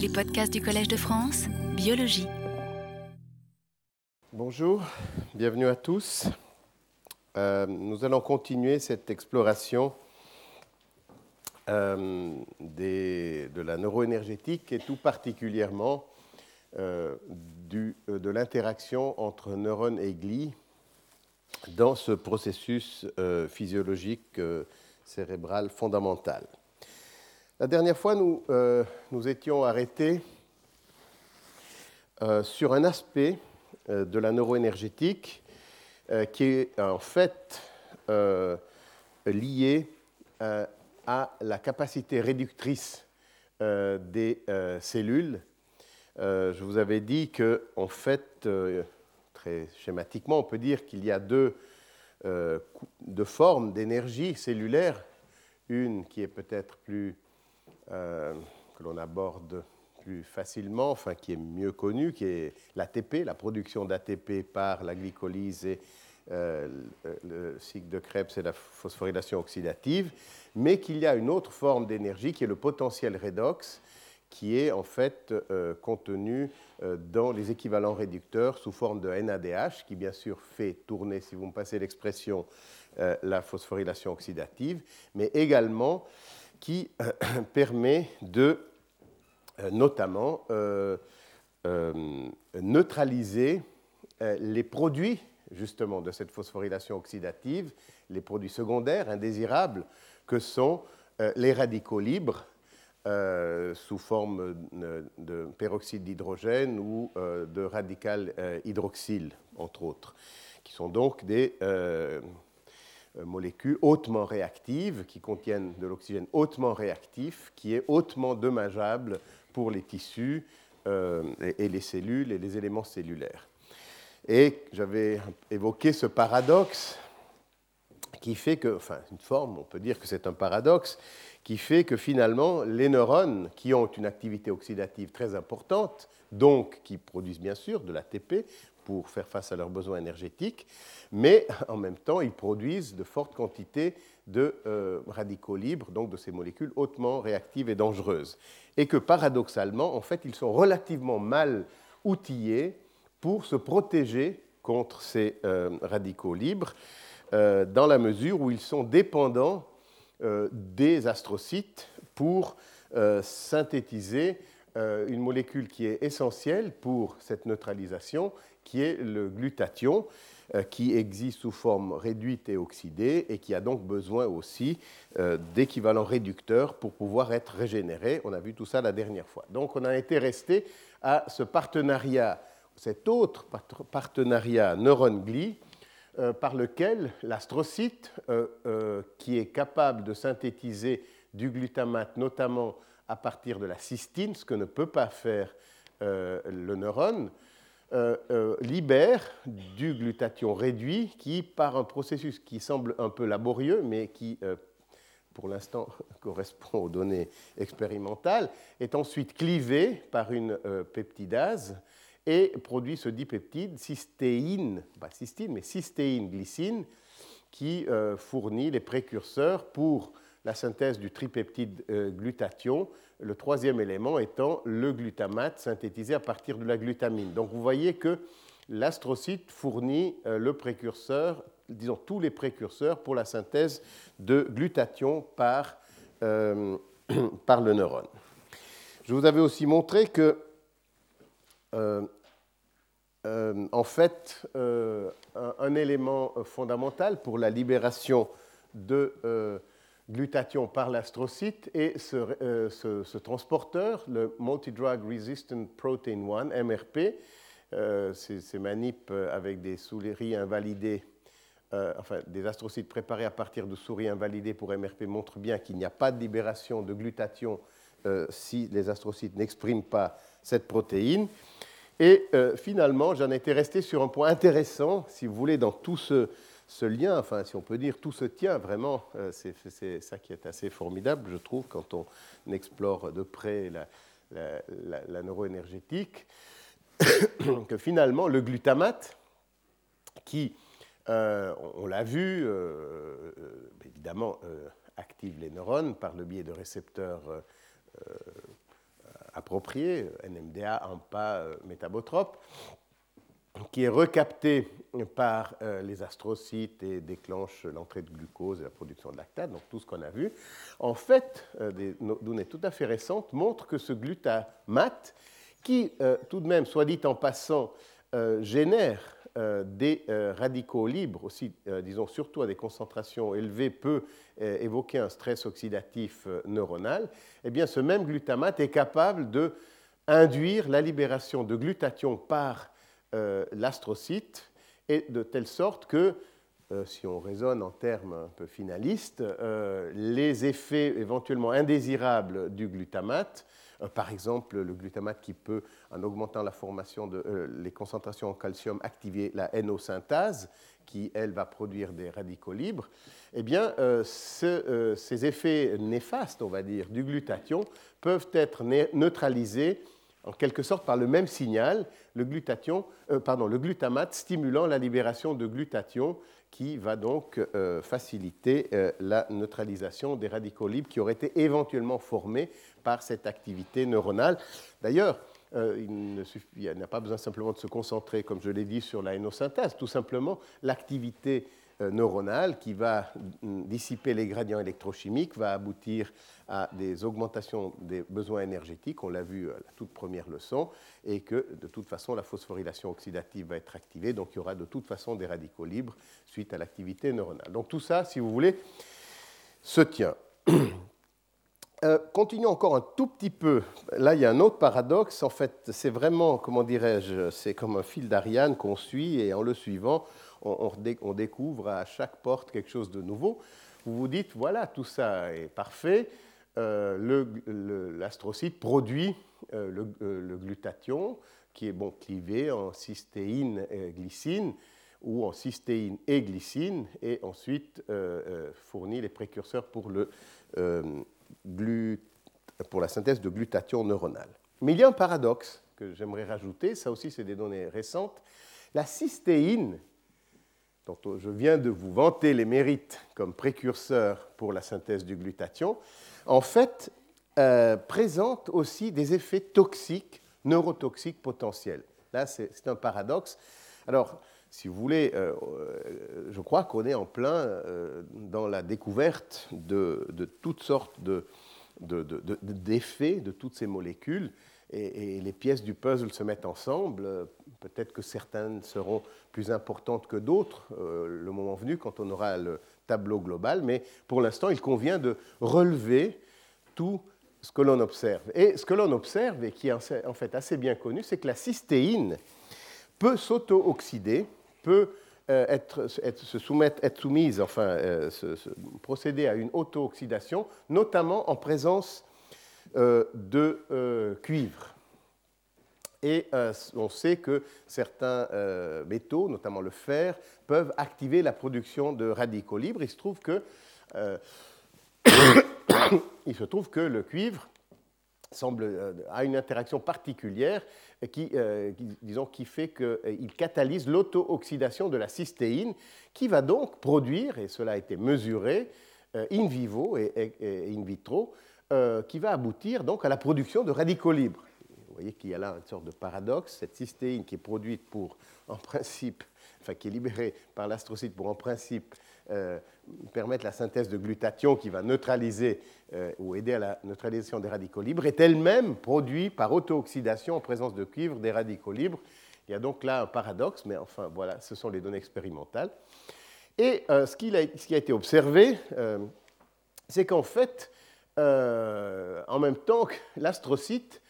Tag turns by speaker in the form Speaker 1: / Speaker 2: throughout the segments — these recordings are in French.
Speaker 1: Les podcasts du Collège de France, biologie.
Speaker 2: Bonjour, bienvenue à tous. Euh, nous allons continuer cette exploration euh, de la neuroénergétique et tout particulièrement euh, de l'interaction entre neurones et glis dans ce processus physiologique cérébral fondamental. La dernière fois, nous euh, nous étions arrêtés euh, sur un aspect euh, de la neuroénergétique qui est en fait lié à la capacité réductrice des cellules. je vous avais dit que, en fait, très schématiquement, on peut dire qu'il y a deux, deux formes d'énergie cellulaire. Une qui est peut-être plus euh, que l'on aborde plus facilement, enfin qui est mieux connue, qui est l'ATP, la production d'ATP par la glycolyse et euh, le cycle de Krebs et la phosphorylation oxydative, mais qu'il y a une autre forme d'énergie qui est le potentiel redox, qui est en fait euh, contenu dans les équivalents réducteurs sous forme de NADH, qui bien sûr fait tourner, si vous me passez l'expression, la phosphorylation oxydative, mais également qui euh, permet de euh, notamment euh, neutraliser les produits justement de cette phosphorylation oxydative, les produits secondaires indésirables que sont les radicaux libres sous forme de peroxyde d'hydrogène ou de radical hydroxyle, entre autres, qui sont donc des molécules hautement réactives qui contiennent de l'oxygène hautement réactif, qui est hautement dommageable pour les tissus euh, et, les cellules et les éléments cellulaires. Et j'avais évoqué ce paradoxe qui fait que, enfin, une forme, on peut dire que c'est un paradoxe, qui fait que finalement, les neurones qui ont une activité oxydative très importante, donc qui produisent bien sûr de l'ATP, pour faire face à leurs besoins énergétiques, mais en même temps, ils produisent de fortes quantités de euh, radicaux libres, donc de ces molécules hautement réactives et dangereuses. Et que paradoxalement, en fait, ils sont relativement mal outillés pour se protéger contre ces euh, radicaux libres, euh, dans la mesure où ils sont dépendants des astrocytes pour synthétiser une molécule qui est essentielle pour cette neutralisation qui est le glutathion, euh, qui existe sous forme réduite et oxydée et qui a donc besoin aussi euh, d'équivalents réducteurs pour pouvoir être régénéré. On a vu tout ça la dernière fois. Donc on a été resté à ce partenariat, cet autre partenariat neurone-glie, euh, par lequel l'astrocyte, qui est capable de synthétiser du glutamate, notamment à partir de la cystine, ce que ne peut pas faire le neurone, euh, euh, libère du glutathion réduit qui, par un processus qui semble un peu laborieux, mais qui, euh, pour l'instant, correspond aux données expérimentales, est ensuite clivé par une peptidase et produit ce dipeptide cystéine, pas cystine, mais cystéine glycine, qui fournit les précurseurs pour la synthèse du tripeptide glutathion le troisième élément étant le glutamate synthétisé à partir de la glutamine. Donc vous voyez que l'astrocyte fournit euh, le précurseur, disons tous les précurseurs pour la synthèse de glutathion par, euh, le neurone. Je vous avais aussi montré que, euh, en fait, un, élément fondamental pour la libération de glutathion par l'astrocyte et euh, ce, transporteur, le Multidrug Resistant Protein 1, MRP, euh, ces, manips avec des souris invalidées, euh, enfin des astrocytes préparés à partir de souris invalidées pour MRP montrent bien qu'il n'y a pas de libération de glutathion si les astrocytes n'expriment pas cette protéine. Et finalement, j'en étais resté sur un point intéressant, si vous voulez, dans tout ce, ce lien, enfin, si on peut dire, tout se tient vraiment. Euh, c'est ça qui est assez formidable, je trouve, quand on explore de près la, neuroénergétique, que finalement, le glutamate, qui, euh, on l'a vu, euh, évidemment, active les neurones par le biais de récepteurs approprié, NMDA, AMPA, métabotrope, qui est recapté par les astrocytes et déclenche l'entrée de glucose et la production de lactate, donc tout ce qu'on a vu. En fait, des données tout à fait récentes montrent que ce glutamate, qui tout de même, soit dit en passant, génère euh, des euh, radicaux libres, aussi, euh, disons surtout à des concentrations élevées, peut évoquer un stress oxydatif neuronal, eh bien ce même glutamate est capable de induire la libération de glutathion par l'astrocyte, et de telle sorte que, si on raisonne en termes un peu finalistes, les effets éventuellement indésirables du glutamate euh, par exemple, le glutamate qui peut, en augmentant la formation de euh, les concentrations en calcium, activer la NO-synthase, qui, elle, va produire des radicaux libres, eh bien, euh, ces effets néfastes, on va dire, du glutathion peuvent être neutralisés en quelque sorte par le même signal, le, glutathion, pardon, le glutamate stimulant la libération de glutathion qui va donc faciliter la neutralisation des radicaux libres qui auraient été éventuellement formés par cette activité neuronale. D'ailleurs, euh, il n'a pas besoin simplement de se concentrer, comme je l'ai dit, sur la hénosynthèse. Tout simplement, l'activité euh, neuronale qui va mm, dissiper les gradients électrochimiques va aboutir à des augmentations des besoins énergétiques, on l'a vu à la toute première leçon, et que de toute façon la phosphorylation oxydative va être activée, donc il y aura de toute façon des radicaux libres suite à l'activité neuronale. Donc tout ça, si vous voulez, se tient. Euh, continuons encore un tout petit peu. Là, il y a un autre paradoxe. En fait, c'est vraiment, comment dirais-je, c'est comme un fil d'Ariane qu'on suit et en le suivant, on, découvre à chaque porte quelque chose de nouveau. Vous vous dites, voilà, tout ça est parfait. Euh, l'astrocyte produit euh, le, glutathion, qui est bon clivé en cystéine et glycine ou en cystéine et glycine, et ensuite fournit les précurseurs pour pour la synthèse de glutathion neuronale. Mais il y a un paradoxe que j'aimerais rajouter, ça aussi c'est des données récentes. La cystéine, dont je viens de vous vanter les mérites comme précurseur pour la synthèse du glutathion, en fait euh, présente aussi des effets toxiques, neurotoxiques potentiels. Là, c'est un paradoxe. Alors, si vous voulez, euh, euh, je crois qu'on est en plein dans la découverte de, toutes sortes d'effets de, toutes ces molécules. Et, les pièces du puzzle se mettent ensemble. Peut-être que certaines seront plus importantes que d'autres le moment venu, quand on aura le tableau global. Mais pour l'instant, il convient de relever tout ce que l'on observe. Et ce que l'on observe, et qui est en fait assez bien connu, c'est que la cystéine peut s'auto-oxyder peut euh, être, soumise, enfin, euh, procéder à une auto-oxydation, notamment en présence euh, de cuivre. Et on sait que certains métaux, notamment le fer, peuvent activer la production de radicaux libres. Il se trouve que, il se trouve que le cuivre semble, a une interaction particulière euh, qui, disons, qui fait qu'il euh, catalyse l'auto-oxydation de la cystéine, qui va donc produire, et cela a été mesuré euh, in vivo et, in vitro, qui va aboutir donc à la production de radicaux libres. Vous voyez qu'il y a là une sorte de paradoxe, cette cystéine qui est produite pour, en principe, enfin qui est libérée par l'astrocyte pour, en principe, permettre la synthèse de glutathion qui va neutraliser euh, ou aider à la neutralisation des radicaux libres, est elle-même produite par auto-oxydation en présence de cuivre des radicaux libres. Il y a donc là un paradoxe, mais enfin voilà, ce sont les données expérimentales. Et euh, ce, qui a, ce, qui a, été observé, euh, c'est qu'en fait, en même temps que l'astrocyte,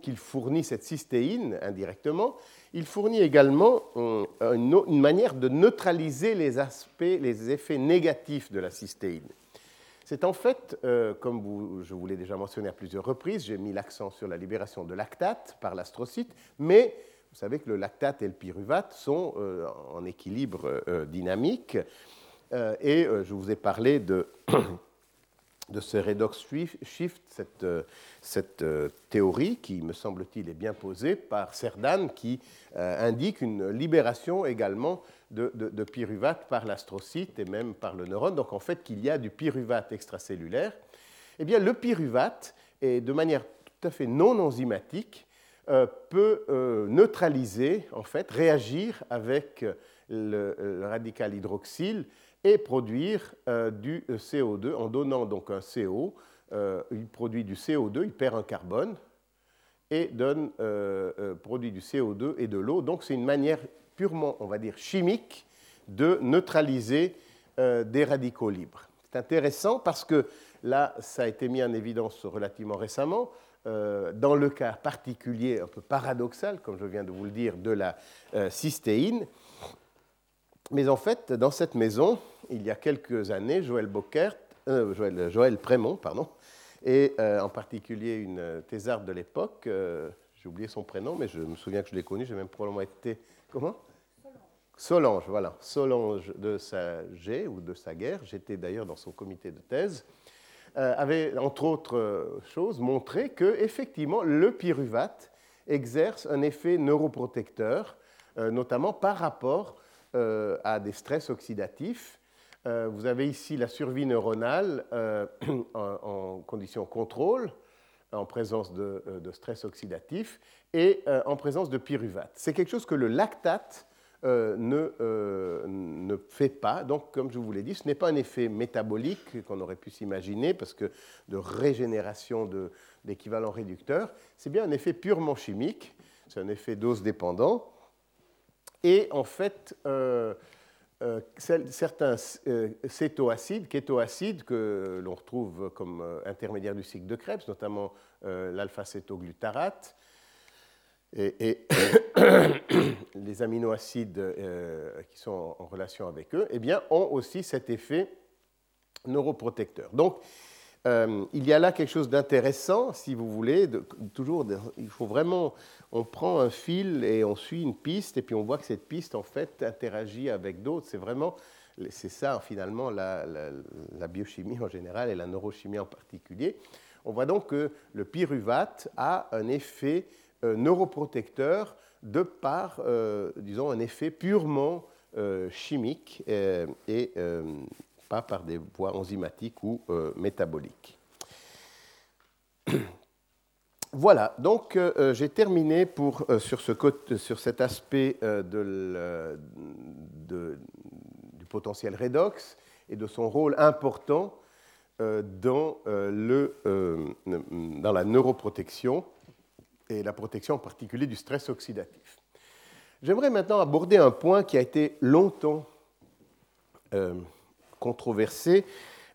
Speaker 2: qu'il fournit cette cystéine indirectement, il fournit également euh, une, manière de neutraliser les aspects, les effets négatifs de la cystéine. C'est en fait, euh, comme je vous l'ai déjà mentionné à plusieurs reprises, j'ai mis l'accent sur la libération de lactate par l'astrocyte, mais vous savez que le lactate et le pyruvate sont euh, en équilibre dynamique. et je vous ai parlé de de ce redox shift, cette, euh, euh, théorie qui, me semble-t-il, est bien posée par Cerdan, qui euh, indique une libération également de, pyruvate par l'astrocyte et même par le neurone. Donc en fait qu'il y a du pyruvate extracellulaire. Eh bien le pyruvate est de manière tout à fait non enzymatique peut neutraliser, en fait, réagir avec le, radical hydroxyle et produire du CO2 en donnant donc un CO. il produit du CO2, il perd un carbone et donne, produit du CO2 et de l'eau. Donc c'est une manière purement, on va dire, chimique de neutraliser des radicaux libres. C'est intéressant parce que là, ça a été mis en évidence relativement récemment. Euh, dans le cas particulier, un peu paradoxal, comme je viens de vous le dire, de la euh, cystéine. Mais en fait, dans cette maison, il y a quelques années, Joël, Bockert, euh, Joël, Prémont, pardon, et en particulier une thésarde de l'époque, j'ai oublié son prénom, mais je me souviens que je l'ai connu, j'ai même probablement été. Comment? Solange, voilà, Solange de sa G ou de sa guerre, j'étais d'ailleurs dans son comité de thèse, euh, avait, entre autres euh, choses, montré que effectivement le pyruvate exerce un effet neuroprotecteur, euh, notamment par rapport à des stress oxydatifs. vous avez ici la survie neuronale en, conditions contrôle, en présence de, stress oxydatif, et en présence de pyruvate. C'est quelque chose que le lactate euh, ne, euh, ne, fait pas. Donc, comme je vous l'ai dit, ce n'est pas un effet métabolique qu'on aurait pu s'imaginer, parce que de régénération d'équivalent réducteur, c'est bien un effet purement chimique, c'est un effet dose dépendant. Et en fait, euh, certains cétoacides, kétoacides que l'on retrouve comme intermédiaire du cycle de Krebs, notamment l'alpha-cétoglutarate, et, les aminoacides euh, qui sont en relation avec eux, eh bien, ont aussi cet effet neuroprotecteur. Donc, euh, il y a là quelque chose d'intéressant, si vous voulez. toujours, il faut vraiment, on prend un fil et on suit une piste, et puis on voit que cette piste, en fait, interagit avec d'autres. C'est vraiment, c'est ça, finalement, la, biochimie en général et la neurochimie en particulier. On voit donc que le pyruvate a un effet euh, neuroprotecteur de par, euh, disons, un effet purement chimique et, pas par des voies enzymatiques ou métaboliques. Voilà, donc j'ai terminé pour, sur, ce, sur, cet aspect du potentiel redox et de son rôle important dans, le, dans la neuroprotection et la protection en particulier du stress oxydatif. J'aimerais maintenant aborder un point qui a été longtemps euh, controversé.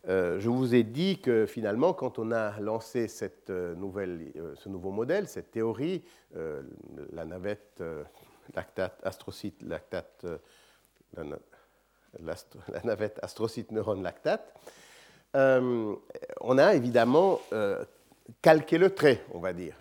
Speaker 2: Euh, je vous ai dit que finalement, quand on a lancé cette euh, nouvelle, ce nouveau modèle, cette théorie, la navette lactate, astrocyte, lactate, la, la, navette astrocyte neurone lactate, on a évidemment calquer le trait, on va dire,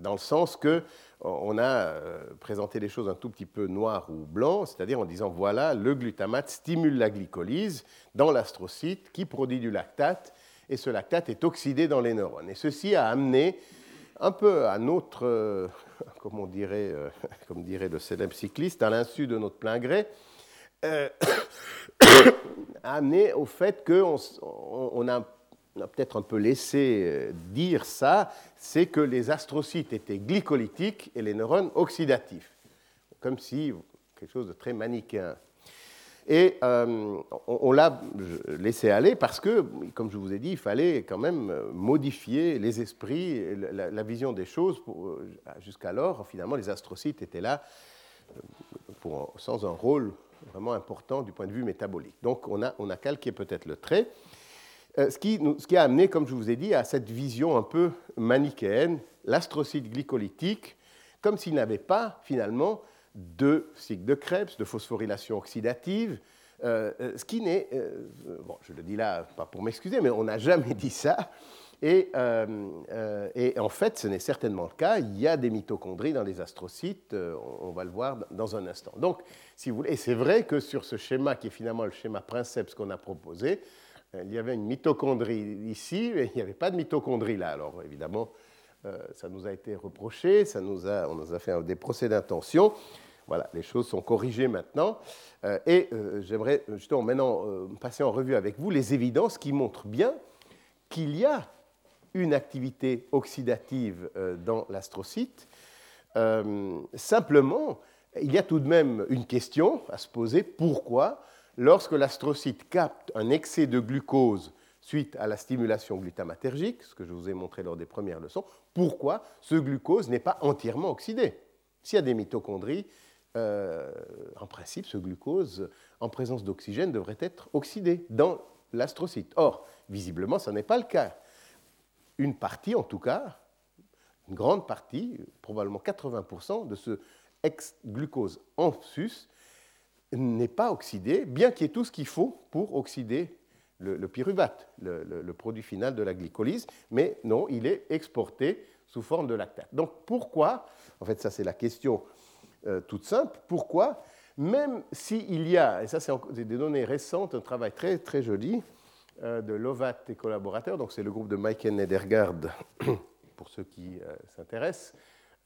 Speaker 2: dans le sens que on a euh, présenté les choses un tout petit peu noir ou blanc, c'est-à-dire en disant voilà, le glutamate stimule la glycolyse dans l'astrocyte qui produit du lactate, et ce lactate est oxydé dans les neurones. Et ceci a amené un peu à notre, euh, comme on dirait, euh, dirait le célèbre cycliste, à l'insu de notre plein gré, a amené au fait qu'on on a on a peut-être un peu laissé euh, dire ça, c'est que les astrocytes étaient glycolytiques et les neurones oxydatifs. Comme si quelque chose de très manichéen. Et euh, on, l'a laissé aller parce que, comme je vous ai dit, il fallait quand même modifier les esprits, la, vision des choses. Euh, jusqu'alors, finalement, les astrocytes étaient là sans un rôle vraiment important du point de vue métabolique. Donc on a calqué peut-être le trait. Euh, ce qui, a amené, comme je vous ai dit, à cette vision un peu manichéenne, l'astrocyte glycolytique, comme s'il n'avait pas finalement de cycle de Krebs, de phosphorylation oxydative, euh, euh, ce qui n'est, bon, je le dis là, pas pour m'excuser, mais on n'a jamais dit ça. Et, en fait, ce n'est certainement le cas. Il y a des mitochondries dans les astrocytes, on, va le voir dans un instant. Donc, si vous voulez, c'est vrai que sur ce schéma qui est finalement le schéma Princeps qu'on a proposé, il y avait une mitochondrie ici, et il n'y avait pas de mitochondrie là. Alors évidemment, euh, ça nous a été reproché, ça nous a, on nous a fait des procès d'intention. Voilà, les choses sont corrigées maintenant. Euh, et j'aimerais justement maintenant passer en revue avec vous les évidences qui montrent bien qu'il y a une activité oxydative dans l'astrocyte. simplement, il y a tout de même une question à se poser. Pourquoi, lorsque l'astrocyte capte un excès de glucose suite à la stimulation glutamatergique, ce que je vous ai montré lors des premières leçons, pourquoi ce glucose n'est pas entièrement oxydé? S'il y a des mitochondries, euh, en principe, ce glucose, en présence d'oxygène, devrait être oxydé dans l'astrocyte. Or, visiblement, ce n'est pas le cas. Une partie, en tout cas, une grande partie, probablement 80% de ce ex-glucose en sus n'est pas oxydé, bien qu'il y ait tout ce qu'il faut pour oxyder le, pyruvate, le, produit final de la glycolyse, mais non, il est exporté sous forme de lactate. Donc pourquoi, en fait ça c'est la question euh, toute simple, pourquoi, même s'il y a, et ça c'est des données récentes, un travail très très joli euh, de Lovat et collaborateurs, donc c'est le groupe de Mike Nedergaard, pour ceux qui euh, s'intéressent,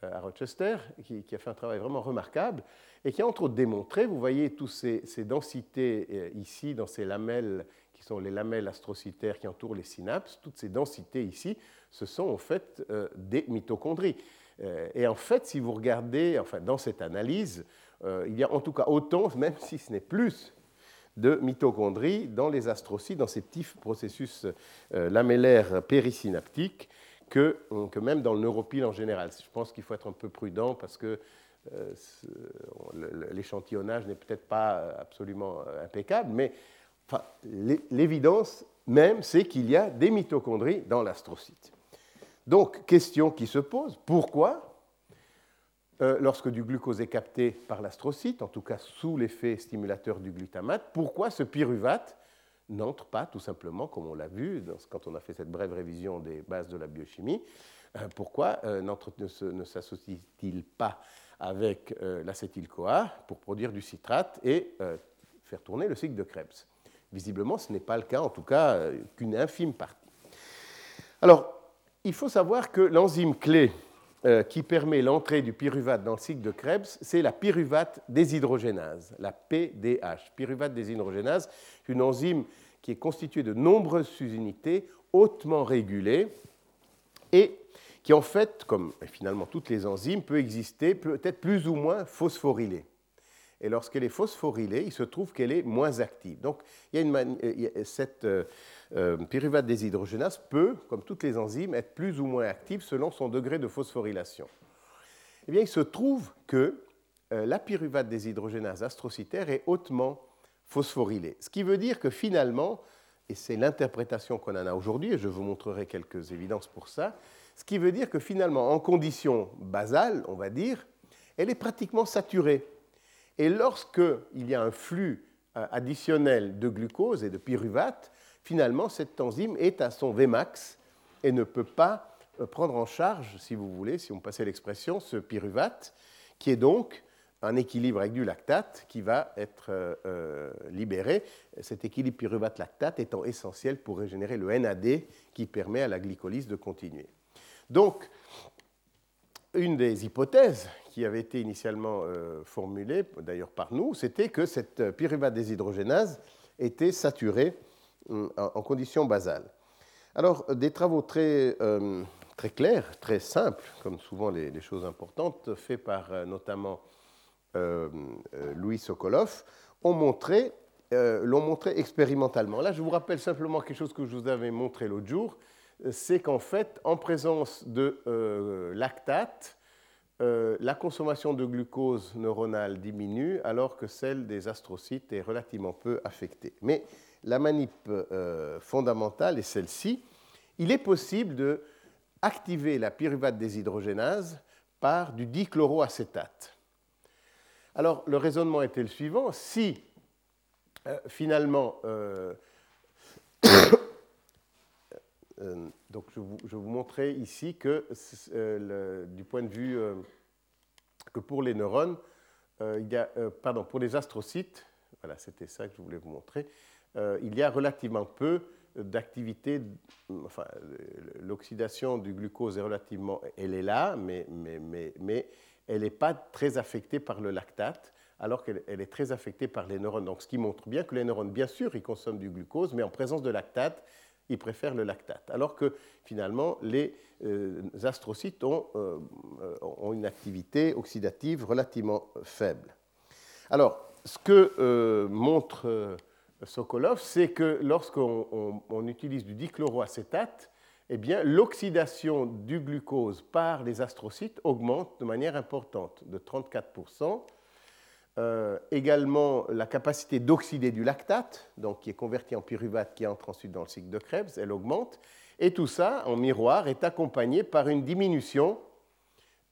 Speaker 2: à Rochester, qui, a fait un travail vraiment remarquable et qui a entre autres démontré, vous voyez toutes ces, densités ici dans ces lamelles qui sont les lamelles astrocytaires qui entourent les synapses, toutes ces densités ici, ce sont en fait euh, des mitochondries. Euh, et en fait, si vous regardez, enfin, dans cette analyse, euh, il y a en tout cas autant, même si ce n'est plus, de mitochondries dans les astrocytes, dans ces petits processus lamellaires périsynaptiques, que, que, même dans le neuropile en général. Je pense qu'il faut être un peu prudent parce que l'échantillonnage n'est peut-être pas absolument impeccable, mais l'évidence même, c'est qu'il y a des mitochondries dans l'astrocyte. Donc, question qui se pose, pourquoi, euh, lorsque du glucose est capté par l'astrocyte, en tout cas sous l'effet stimulateur du glutamate, pourquoi ce pyruvate n'entre pas tout simplement, comme on l'a vu quand on a fait cette brève révision des bases de la biochimie, euh, pourquoi euh, ne s'associe-t-il pas avec l'acétyl-CoA pour produire du citrate et faire tourner le cycle de Krebs? Visiblement, ce n'est pas le cas, en tout cas euh, qu'une infime partie. Alors, il faut savoir que l'enzyme clé euh, qui permet l'entrée du pyruvate dans le cycle de Krebs, c'est la pyruvate déshydrogénase, la PDH. Pyruvate déshydrogénase, une enzyme qui est constituée de nombreuses sous-unités hautement régulées et qui, en fait, comme finalement toutes les enzymes, peut exister peut-être plus ou moins phosphorylée et lorsqu'elle est phosphorylée, il se trouve qu'elle est moins active. Donc, il y a euh, cette euh, euh, pyruvate déshydrogénase peut, comme toutes les enzymes, être plus ou moins active selon son degré de phosphorylation. Eh bien, il se trouve que la pyruvate déshydrogénase astrocytaire est hautement phosphorylée. Ce qui veut dire que finalement, et c'est l'interprétation qu'on en a aujourd'hui, et je vous montrerai quelques évidences pour ça, ce qui veut dire que finalement, en conditions basales, on va dire, elle est pratiquement saturée. Et lorsqu'il y a un flux euh, additionnel de glucose et de pyruvate, finalement, cette enzyme est à son Vmax et ne peut pas euh, prendre en charge, si vous voulez, si on passait l'expression, ce pyruvate, qui est donc un équilibre avec du lactate qui va être euh, libéré. Cet équilibre pyruvate-lactate étant essentiel pour régénérer le NAD qui permet à la glycolyse de continuer. Donc, une des hypothèses qui avait été initialement euh, formulée, d'ailleurs par nous, c'était que cette euh, pyruvate déshydrogénase était saturée euh, en conditions basales. Alors, des travaux très, très clairs, très simples, comme souvent les, choses importantes, faits par notamment Louis Sokolov, ont montré, l'ont montré expérimentalement. Là, je vous rappelle simplement quelque chose que je vous avais montré l'autre jour, c'est qu'en fait, en présence de lactate, euh, la consommation de glucose neuronale diminue alors que celle des astrocytes est relativement peu affectée. Mais la manip euh, fondamentale est celle-ci. Il est possible de activer la pyruvate déshydrogénase par du dichloroacétate. Alors, le raisonnement était le suivant? Si, euh, finalement, donc je vous, je vous, montrais ici que du point de vue que pour les neurones, euh, il y a, euh, pardon, pour les astrocytes, voilà, c'était ça que je voulais vous montrer, euh, il y a relativement peu d'activité, enfin, l'oxydation du glucose est relativement, elle est là, mais, mais, mais, mais elle n'est pas très affectée par le lactate, alors qu'elle est très affectée par les neurones. Donc, ce qui montre bien que les neurones, bien sûr, ils consomment du glucose, mais en présence de lactate, ils préfèrent le lactate. Alors que finalement, les astrocytes ont, ont, une activité oxydative relativement faible. Alors, ce que montre Sokolov, c'est que lorsqu'on utilise du dichloroacétate, eh bien, l'oxydation du glucose par les astrocytes augmente de manière importante, de 34%. Euh, également, la capacité d'oxyder du lactate, donc qui est converti en pyruvate, qui entre ensuite dans le cycle de Krebs, elle augmente. Et tout ça, en miroir, est accompagné par une diminution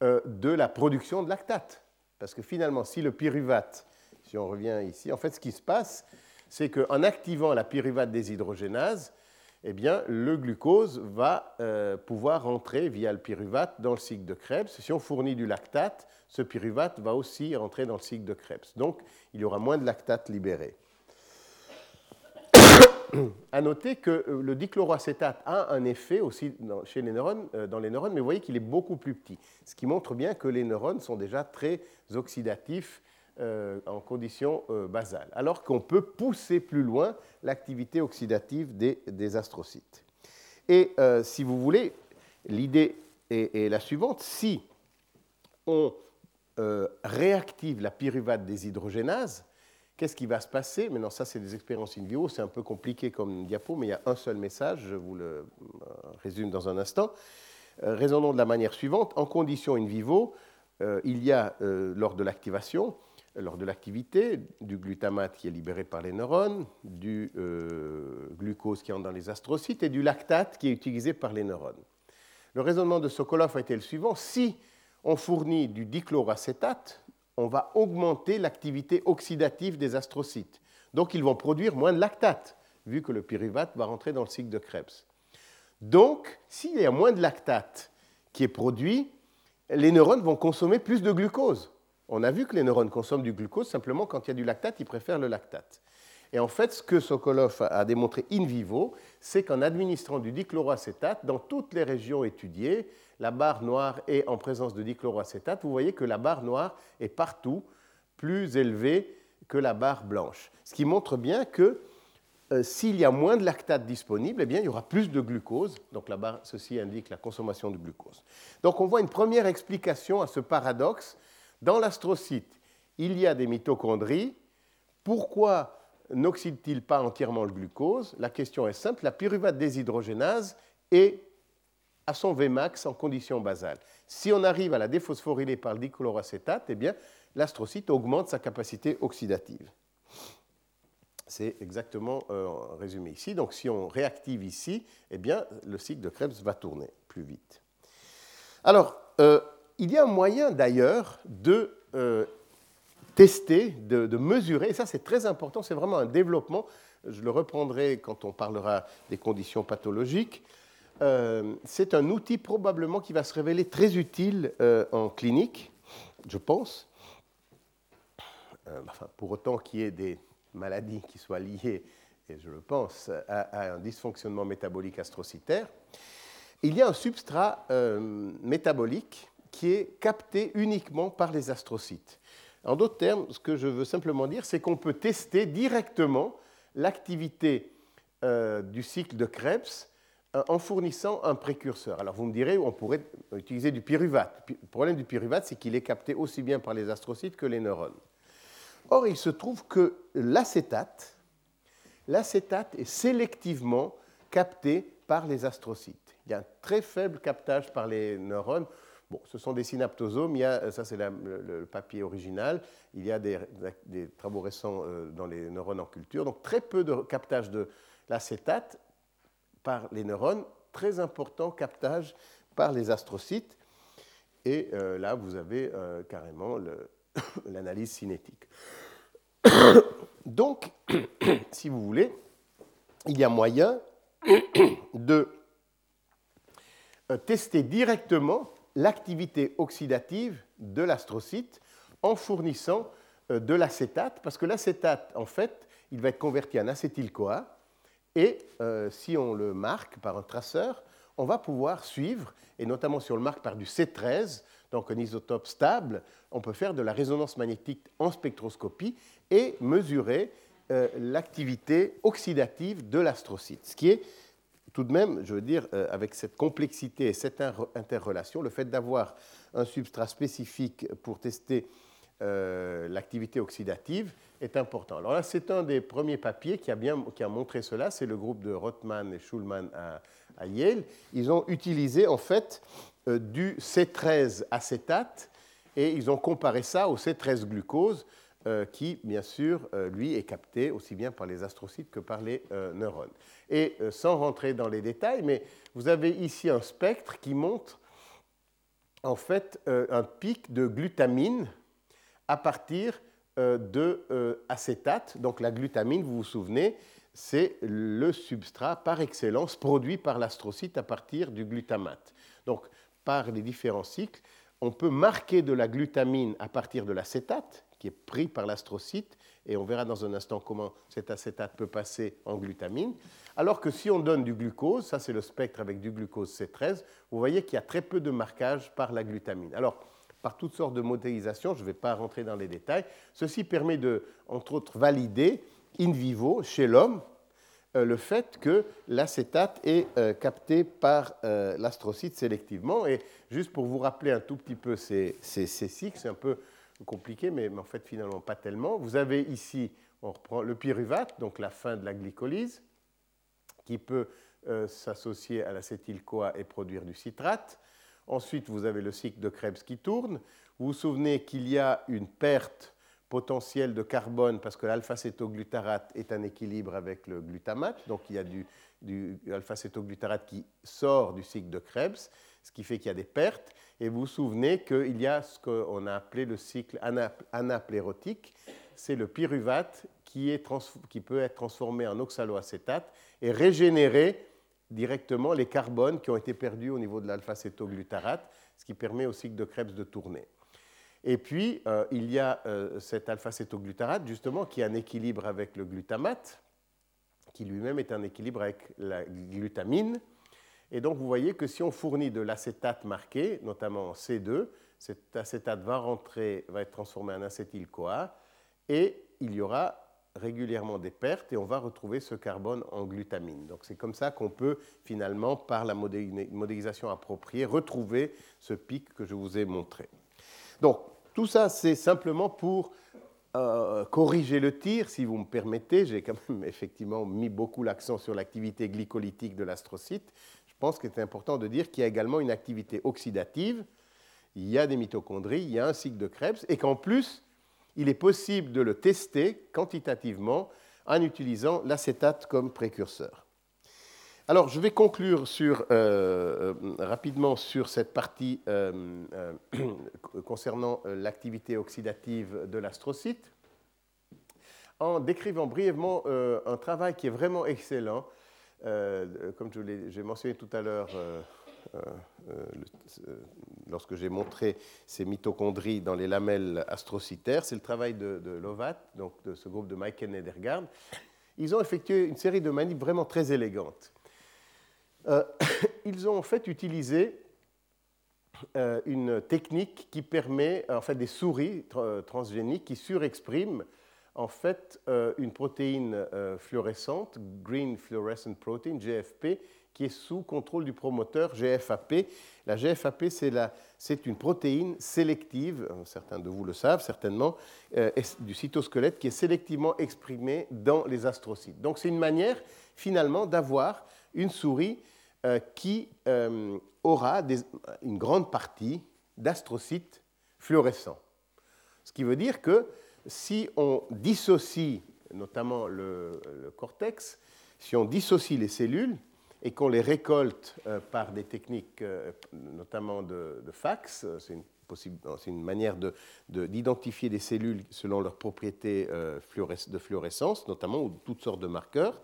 Speaker 2: euh, de la production de lactate. Parce que finalement, si le pyruvate, si on revient ici, en fait, ce qui se passe, c'est qu'en activant la pyruvate déshydrogénase, eh bien, le glucose va euh, pouvoir rentrer via le pyruvate dans le cycle de Krebs. Si on fournit du lactate, ce pyruvate va aussi rentrer dans le cycle de Krebs. Donc, il y aura moins de lactate libéré. à noter que euh, le dichloroacétate a un effet aussi chez les neurones, euh, dans les neurones, mais vous voyez qu'il est beaucoup plus petit, ce qui montre bien que les neurones sont déjà très oxydatifs euh, en conditions euh, basales, alors qu'on peut pousser plus loin l'activité oxydative des, astrocytes. Et euh, si vous voulez, l'idée est, la suivante, si on réactive la pyruvate déshydrogénase, qu'est-ce qui va se passer? Maintenant, ça, c'est des expériences in vivo, c'est un peu compliqué comme diapo, mais il y a un seul message, je vous le résume dans un instant. raisonnons de la manière suivante. En conditions in vivo, il y a, lors de l'activation, lors de l'activité, du glutamate qui est libéré par les neurones, du euh, glucose qui entre dans les astrocytes et du lactate qui est utilisé par les neurones. Le raisonnement de Sokolov a été le suivant. Si on fournit du dichloracétate, on va augmenter l'activité oxydative des astrocytes. Donc ils vont produire moins de lactate, vu que le pyruvate va rentrer dans le cycle de Krebs. Donc, s'il y a moins de lactate qui est produit, les neurones vont consommer plus de glucose on a vu que les neurones consomment du glucose, simplement quand il y a du lactate, ils préfèrent le lactate. Et en fait, ce que Sokolov a démontré in vivo, c'est qu'en administrant du dichloroacétate, dans toutes les régions étudiées, la barre noire est en présence de dichloroacétate. Vous voyez que la barre noire est partout plus élevée que la barre blanche. Ce qui montre bien que euh, s'il y a moins de lactate disponible, eh bien, il y aura plus de glucose. Donc la barre, ceci indique la consommation de glucose. Donc on voit une première explication à ce paradoxe dans l'astrocyte, il y a des mitochondries. Pourquoi n'oxyde-t-il pas entièrement le glucose? La question est simple. La pyruvate déshydrogénase est à son Vmax en conditions basales. Si on arrive à la déphosphoryler par le dichloracétate, eh bien, l'astrocyte augmente sa capacité oxydative. C'est exactement euh, résumé ici. Donc, si on réactive ici, eh bien, le cycle de Krebs va tourner plus vite. Alors, euh, il y a un moyen d'ailleurs de euh, tester, de, mesurer, et ça c'est très important, c'est vraiment un développement, je le reprendrai quand on parlera des conditions pathologiques. Euh, c'est un outil probablement qui va se révéler très utile euh, en clinique, je pense, pour autant qu'il y ait des maladies qui soient liées, et je le pense, à, un dysfonctionnement métabolique astrocytaire. Il y a un substrat métabolique qui est capté uniquement par les astrocytes. En d'autres termes, ce que je veux simplement dire, c'est qu'on peut tester directement l'activité euh, du cycle de Krebs euh, en fournissant un précurseur. Alors vous me direz, on pourrait utiliser du pyruvate. Le problème du pyruvate, c'est qu'il est capté aussi bien par les astrocytes que les neurones. Or, il se trouve que l'acétate, l'acétate est sélectivement capté par les astrocytes. Il y a un très faible captage par les neurones. Ce sont des synaptosomes, il y a, ça c'est le, papier original, il y a des, travaux récents euh, dans les neurones en culture, donc très peu de captage de l'acétate par les neurones, très important captage par les astrocytes, et euh, là vous avez euh, carrément l'analyse cinétique. Donc, si vous voulez, il y a moyen de tester directement l'activité oxydative de l'astrocyte en fournissant euh, de l'acétate, parce que l'acétate, en fait, il va être converti en acétyl-CoA, et euh, si on le marque par un traceur, on va pouvoir suivre, et notamment si on le marque par du C13, donc un isotope stable, on peut faire de la résonance magnétique en spectroscopie et mesurer euh, l'activité oxydative de l'astrocyte, ce qui est tout de même, je veux dire, avec cette complexité et cette interrelation, le fait d'avoir un substrat spécifique pour tester l'activité oxydative est important. Alors là, c'est un des premiers papiers qui a, bien, qui a montré cela, c'est le groupe de Rothman et Schulman à, à Yale. Ils ont utilisé en fait du C13 acétate et ils ont comparé ça au C13 glucose euh, qui, bien sûr, euh, lui, est capté aussi bien par les astrocytes que par les euh, neurones. Et sans rentrer dans les détails, mais vous avez ici un spectre qui montre en fait un pic de glutamine à partir de acétate. Donc la glutamine, vous vous souvenez, c'est le substrat par excellence produit par l'astrocyte à partir du glutamate. Donc par les différents cycles, on peut marquer de la glutamine à partir de l'acétate, qui est pris par l'astrocyte, et on verra dans un instant comment cet acétate peut passer en glutamine. Alors que si on donne du glucose, ça c'est le spectre avec du glucose C13, vous voyez qu'il y a très peu de marquage par la glutamine. Alors, par toutes sortes de modélisations, je ne vais pas rentrer dans les détails, ceci permet de, entre autres, valider in vivo chez l'homme le fait que l'acétate est euh, capté par euh, l'astrocyte sélectivement. Et juste pour vous rappeler un tout petit peu ces, cycles, c'est un peu compliqué, mais, en fait finalement pas tellement. Vous avez ici, on reprend le pyruvate, donc la fin de la glycolyse, qui peut s'associer à l'acétyl-CoA et produire du citrate. Ensuite, vous avez le cycle de Krebs qui tourne. Vous vous souvenez qu'il y a une perte potentiel de carbone parce que l'alpha-cétoglutarate est en équilibre avec le glutamate. Donc il y a du, du alpha-cétoglutarate qui sort du cycle de Krebs, ce qui fait qu'il y a des pertes. Et vous vous souvenez qu'il y a ce qu'on a appelé le cycle anaplérotique. C'est le pyruvate qui, qui peut être transformé en oxaloacétate et régénérer directement les carbones qui ont été perdus au niveau de l'alpha-cétoglutarate, ce qui permet au cycle de Krebs de tourner. Et puis, euh, il y a euh, cet alpha-cétoglutarate, justement, qui est en équilibre avec le glutamate, qui lui-même est en équilibre avec la glutamine. Et donc, vous voyez que si on fournit de l'acétate marqué, notamment C2, cet acétate va, rentrer, va être transformé en acétyl-CoA, et il y aura régulièrement des pertes, et on va retrouver ce carbone en glutamine. Donc, c'est comme ça qu'on peut, finalement, par la modélisation appropriée, retrouver ce pic que je vous ai montré. Donc, tout ça, c'est simplement pour euh, corriger le tir, si vous me permettez. J'ai quand même effectivement mis beaucoup l'accent sur l'activité glycolytique de l'astrocyte. Je pense qu'il est important de dire qu'il y a également une activité oxydative. Il y a des mitochondries, il y a un cycle de Krebs, et qu'en plus, il est possible de le tester quantitativement en utilisant l'acétate comme précurseur. Alors, je vais conclure sur, euh, euh, rapidement sur cette partie euh, concernant l'activité oxydative de l'astrocyte, en décrivant brièvement un travail qui est vraiment excellent. comme je l'ai mentionné tout à l'heure, lorsque j'ai montré ces mitochondries dans les lamelles astrocytaires, c'est le travail de, Lovat, donc de ce groupe de Mike Nedergaard. Ils ont effectué une série de manips vraiment très élégantes. Euh, ils ont en fait utilisé euh, une technique qui permet, en fait, des souris transgéniques qui surexpriment en fait une protéine fluorescente, Green Fluorescent Protein, GFP, qui est sous contrôle du promoteur GFAP. La GFAP, c'est une protéine sélective, certains de vous le savent certainement, du cytosquelette qui est sélectivement exprimée dans les astrocytes. Donc c'est une manière finalement d'avoir une souris euh, qui euh, aura une grande partie d'astrocytes fluorescents. Ce qui veut dire que si on dissocie notamment le, cortex, si on dissocie les cellules et qu'on les récolte euh, par des techniques notamment de, fax, c'est une, manière d'identifier de, des cellules selon leurs propriétés de fluorescence, notamment, ou toutes sortes de marqueurs,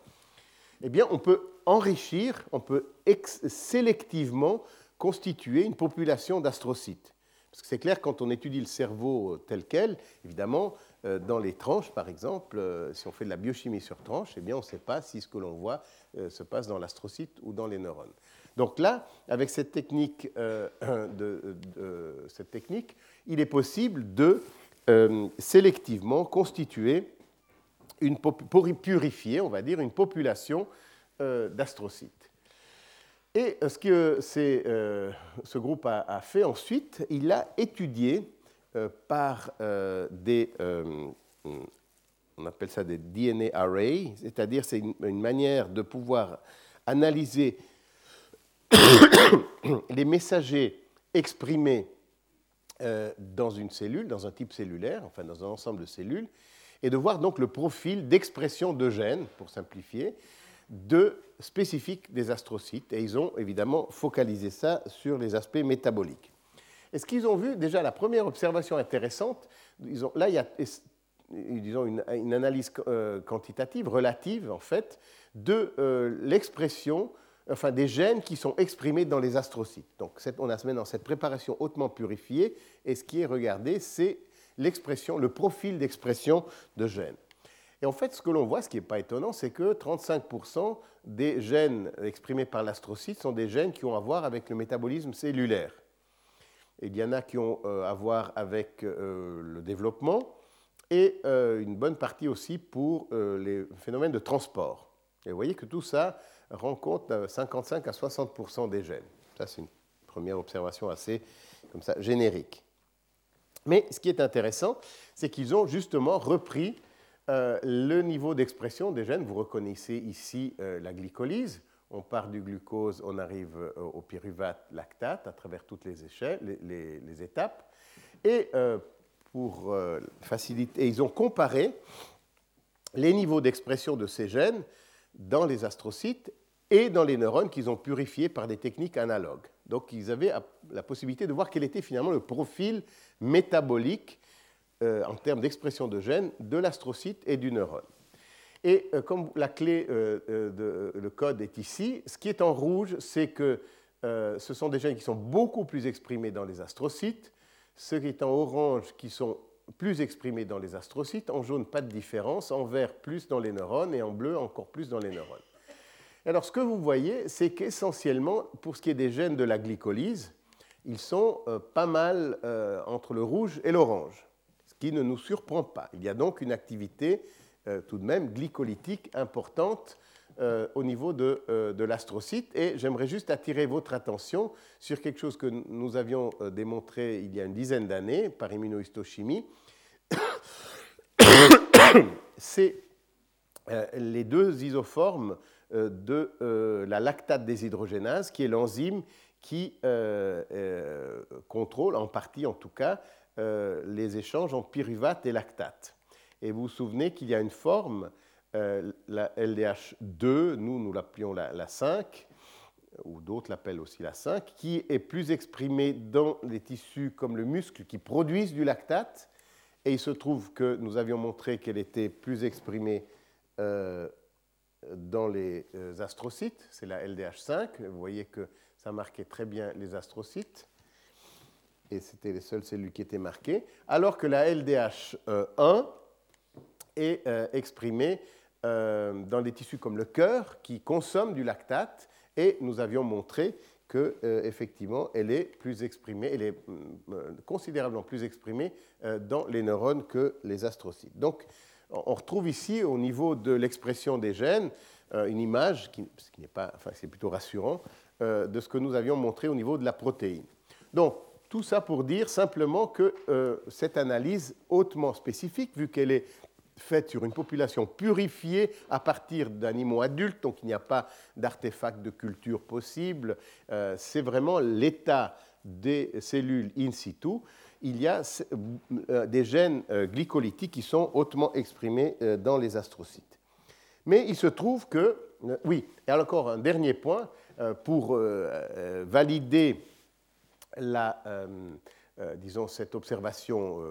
Speaker 2: eh bien, on peut enrichir, on peut sélectivement constituer une population d'astrocytes. Parce que c'est clair, quand on étudie le cerveau euh, tel quel, évidemment, euh, dans les tranches, par exemple, euh, si on fait de la biochimie sur tranches, eh bien, on ne sait pas si ce que l'on voit se passe dans l'astrocyte ou dans les neurones. Donc là, avec cette technique, cette technique il est possible de sélectivement constituer une, pour purifier, on va dire, une population euh, d'astrocytes. Et ce que ce groupe a, fait ensuite, il a étudié par des, on appelle ça des DNA arrays, c'est-à-dire c'est une, manière de pouvoir analyser les messagers exprimés euh, dans une cellule, dans un type cellulaire, enfin dans un ensemble de cellules, et de voir donc le profil d'expression de gènes, pour simplifier, de spécifiques des astrocytes. Et ils ont évidemment focalisé ça sur les aspects métaboliques. Et ce qu'ils ont vu, déjà la première observation intéressante, là il y a disons, une, analyse euh, quantitative, relative en fait, de euh, l'expression enfin des gènes qui sont exprimés dans les astrocytes. Donc on a se met dans cette préparation hautement purifiée, et ce qui est regardé, c'est l'expression, le profil d'expression de gènes. Et en fait, ce que l'on voit, ce qui n'est pas étonnant, c'est que 35% des gènes exprimés par l'astrocyte sont des gènes qui ont à voir avec le métabolisme cellulaire. il y en a qui ont euh, à voir avec euh, le développement et euh, une bonne partie aussi pour les phénomènes de transport. Et vous voyez que tout ça, rend compte de 55 à 60% des gènes. Ça, c'est une première observation assez comme ça, générique. Mais ce qui est intéressant, c'est qu'ils ont justement repris euh, le niveau d'expression des gènes. Vous reconnaissez ici euh, la glycolyse. On part du glucose, on arrive euh, au pyruvate lactate à travers toutes les, échelles, les, étapes. Et pour faciliter, ils ont comparé les niveaux d'expression de ces gènes dans les astrocytes et dans les neurones qu'ils ont purifiés par des techniques analogues. Donc ils avaient la possibilité de voir quel était finalement le profil métabolique euh, en termes d'expression de gènes de l'astrocyte et du neurone. Et euh, comme la clé, euh, de, le code est ici, ce qui est en rouge, c'est que ce sont des gènes qui sont beaucoup plus exprimés dans les astrocytes, ce qui est en orange qui sont plus exprimés dans les astrocytes, en jaune pas de différence, en vert plus dans les neurones et en bleu encore plus dans les neurones. Alors ce que vous voyez, c'est qu'essentiellement, pour ce qui est des gènes de la glycolyse, ils sont euh, pas mal euh, entre le rouge et l'orange, ce qui ne nous surprend pas. Il y a donc une activité euh, tout de même glycolytique importante au niveau de, de l'astrocyte. Et j'aimerais juste attirer votre attention sur quelque chose que nous avions démontré il y a une dizaine d'années par immunohistochimie. C'est les deux isoformes de euh, la lactate déshydrogénase, qui est l'enzyme qui euh, contrôle, en partie en tout cas, les échanges entre pyruvate et lactate. Et vous vous souvenez qu'il y a une forme, la LDH2, nous, nous l'appelions la, la 5, ou d'autres l'appellent aussi la 5, qui est plus exprimée dans les tissus comme le muscle qui produisent du lactate. Et il se trouve que nous avions montré qu'elle était plus exprimée dans les euh, astrocytes, c'est la LDH5. Vous voyez que ça marquait très bien les astrocytes, et c'était les seules cellules qui étaient marquées, alors que la LDH1 est euh, exprimée euh, dans des tissus comme le cœur, qui consomment du lactate, et nous avions montré que effectivement, elle est plus exprimée, elle est considérablement plus exprimée dans les neurones que les astrocytes. Donc, on retrouve ici, au niveau de l'expression des gènes, euh, une image, qui, n'est pas, enfin, c'est plutôt rassurant, euh, de ce que nous avions montré au niveau de la protéine. Donc, tout ça pour dire simplement que euh, cette analyse hautement spécifique, vu qu'elle est faite sur une population purifiée à partir d'animaux adultes, donc il n'y a pas d'artefacts de culture possible, c'est vraiment l'état des cellules in situ il y a euh, des gènes euh, glycolytiques qui sont hautement exprimés euh, dans les astrocytes. Mais il se trouve que, oui, et encore un dernier point, pour valider la, disons, cette observation,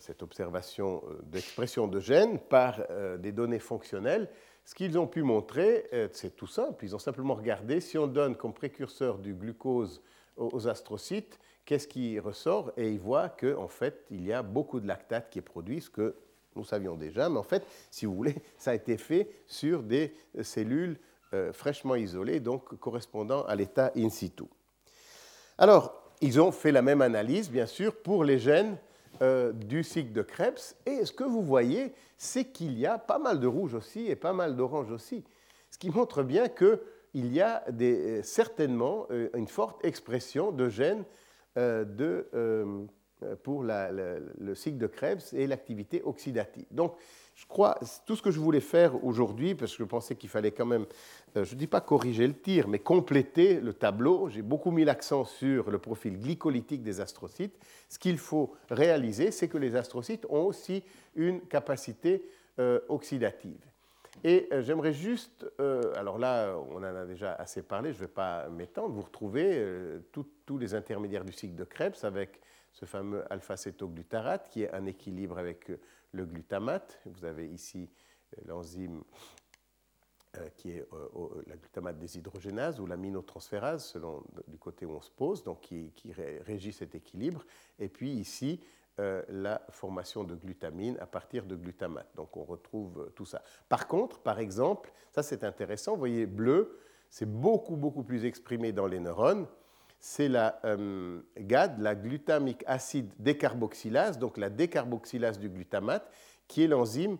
Speaker 2: cette observation d'expression de gènes par des données fonctionnelles, ce qu'ils ont pu montrer, c'est tout simple. Ils ont simplement regardé si on donne comme précurseur du glucose aux astrocytes, qu'est-ce qui ressort Et il voit qu'en en fait, il y a beaucoup de lactate qui est produit, ce que nous savions déjà, mais en fait, si vous voulez, ça a été fait sur des cellules euh, fraîchement isolées, donc correspondant à l'état in situ. Alors, ils ont fait la même analyse, bien sûr, pour les gènes euh, du cycle de Krebs, et ce que vous voyez, c'est qu'il y a pas mal de rouge aussi et pas mal d'orange aussi, ce qui montre bien que il y a certainement une forte expression de gènes de, pour le cycle de Krebs et l'activité oxydative. Donc, je crois, tout ce que je voulais faire aujourd'hui, parce que je pensais qu'il fallait quand même, euh, je ne dis pas corriger le tir, mais compléter le tableau, j'ai beaucoup mis l'accent sur le profil glycolytique des astrocytes. Ce qu'il faut réaliser, c'est que les astrocytes ont aussi une capacité euh, oxydative. Et euh, j'aimerais juste, alors là, on en a déjà assez parlé, je ne vais pas m'étendre, vous retrouvez tous les intermédiaires du cycle de Krebs avec ce fameux alpha-cétoglutarate qui est un équilibre avec le glutamate. Vous avez ici euh, l'enzyme euh, qui est euh, la glutamate déshydrogénase ou l'aminotransférase, selon du côté où on se pose, donc qui, régit cet équilibre. Et puis ici, la formation de glutamine à partir de glutamate. Donc on retrouve tout ça. Par contre, par exemple, ça c'est intéressant, vous voyez, bleu, c'est beaucoup, beaucoup plus exprimé dans les neurones. C'est la GAD, la glutamique acide décarboxylase, donc la décarboxylase du glutamate, qui est l'enzyme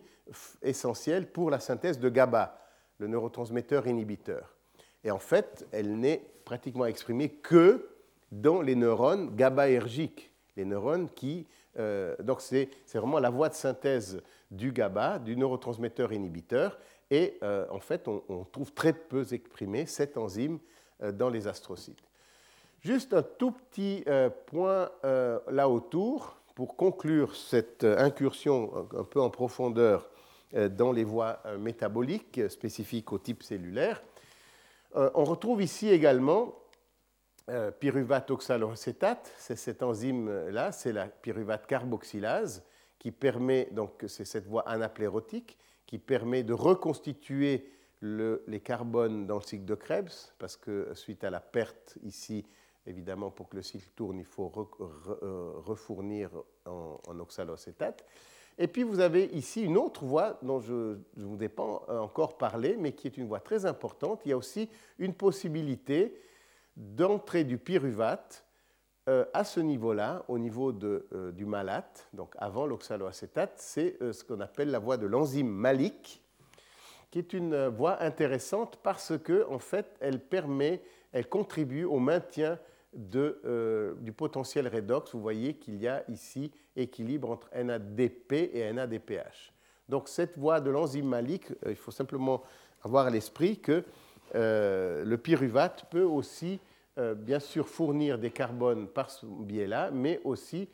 Speaker 2: essentielle pour la synthèse de GABA, le neurotransmetteur inhibiteur. Et en fait, elle n'est pratiquement exprimée que dans les neurones GABAergiques, les neurones qui... Euh, donc c'est vraiment la voie de synthèse du GABA, du neurotransmetteur inhibiteur, et euh, en fait, on, trouve très peu exprimé cette enzyme euh, dans les astrocytes. Juste un tout petit point là autour pour conclure cette incursion un peu en profondeur dans les voies métaboliques spécifiques au type cellulaire, on retrouve ici également pyruvate oxaloacétate, c'est cette enzyme-là, c'est la pyruvate carboxylase qui permet, donc c'est cette voie anaplérotique, qui permet de reconstituer les carbones dans le cycle de Krebs, parce que suite à la perte ici Évidemment, pour que le cycle tourne, il faut euh, refournir en, oxaloacétate. Et puis vous avez ici une autre voie dont je ne vous ai pas encore parlé, mais qui est une voie très importante. Il y a aussi une possibilité d'entrée du pyruvate euh, à ce niveau-là, au niveau de, euh, du malate, donc avant l'oxaloacétate, c'est ce qu'on appelle la voie de l'enzyme malique, qui est une voie intéressante parce que en fait, elle permet, elle contribue au maintien de, euh, du potentiel redox, vous voyez qu'il y a ici équilibre entre NADP et NADPH. Donc cette voie de l'enzyme malique, euh, il faut simplement avoir à l'esprit que euh, le pyruvate peut aussi, bien sûr, fournir des carbones par ce biais-là, mais aussi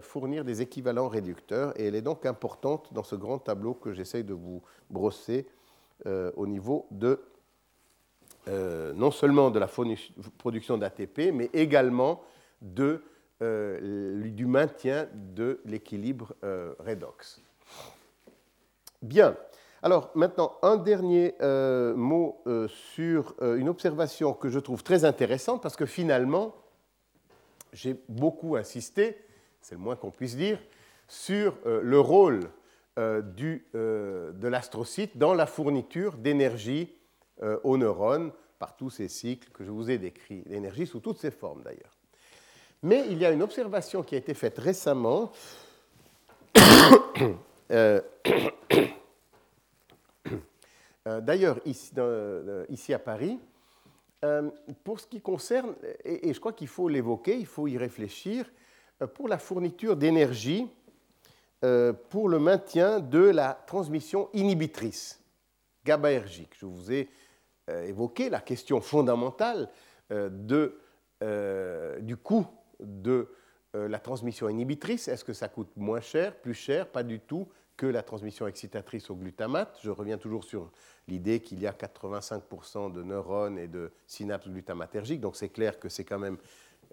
Speaker 2: fournir des équivalents réducteurs. Et elle est donc importante dans ce grand tableau que j'essaye de vous brosser au niveau de euh, non seulement de la production d'ATP, mais également de, euh, du maintien de l'équilibre euh, redox. Bien. Alors maintenant, un dernier mot sur une observation que je trouve très intéressante parce que finalement, j'ai beaucoup insisté, c'est le moins qu'on puisse dire, sur le rôle du, de l'astrocyte dans la fourniture d'énergie euh, aux neurones par tous ces cycles que je vous ai décrits, l'énergie sous toutes ses formes d'ailleurs. Mais il y a une observation qui a été faite récemment, euh, euh, d'ailleurs ici, ici, à Paris, pour ce qui concerne, et, je crois qu'il faut l'évoquer, il faut y réfléchir, pour la fourniture d'énergie pour le maintien de la transmission inhibitrice GABAergique. Je vous ai euh, évoqué la question fondamentale euh, de, euh, du coût de la transmission inhibitrice. Est-ce que ça coûte moins cher, plus cher? Pas du tout que la transmission excitatrice au glutamate. Je reviens toujours sur l'idée qu'il y a 85% de neurones et de synapses glutamatergiques, donc c'est clair que c'est quand même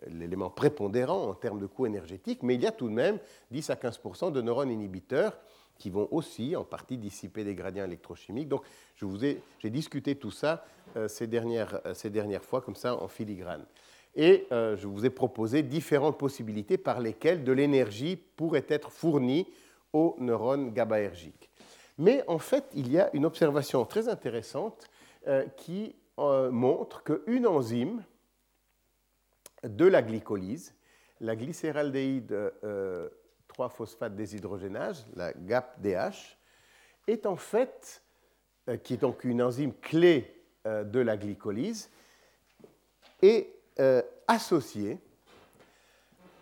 Speaker 2: l'élément prépondérant en termes de coût énergétique, mais il y a tout de même 10 à 15% de neurones inhibiteurs qui vont aussi en partie dissiper des gradients électrochimiques. Donc, je vous ai, j'ai discuté tout ça euh, ces, dernières, euh, ces dernières fois, comme ça, en filigrane. Et euh, je vous ai proposé différentes possibilités par lesquelles de l'énergie pourrait être fournie aux neurones GABAergiques. Mais en fait, il y a une observation très intéressante qui montre qu'une enzyme de la glycolyse, la glycéraldéhyde 3-phosphate déshydrogénase, la GAPDH, est en fait, euh, qui est donc une enzyme clé de la glycolyse est associé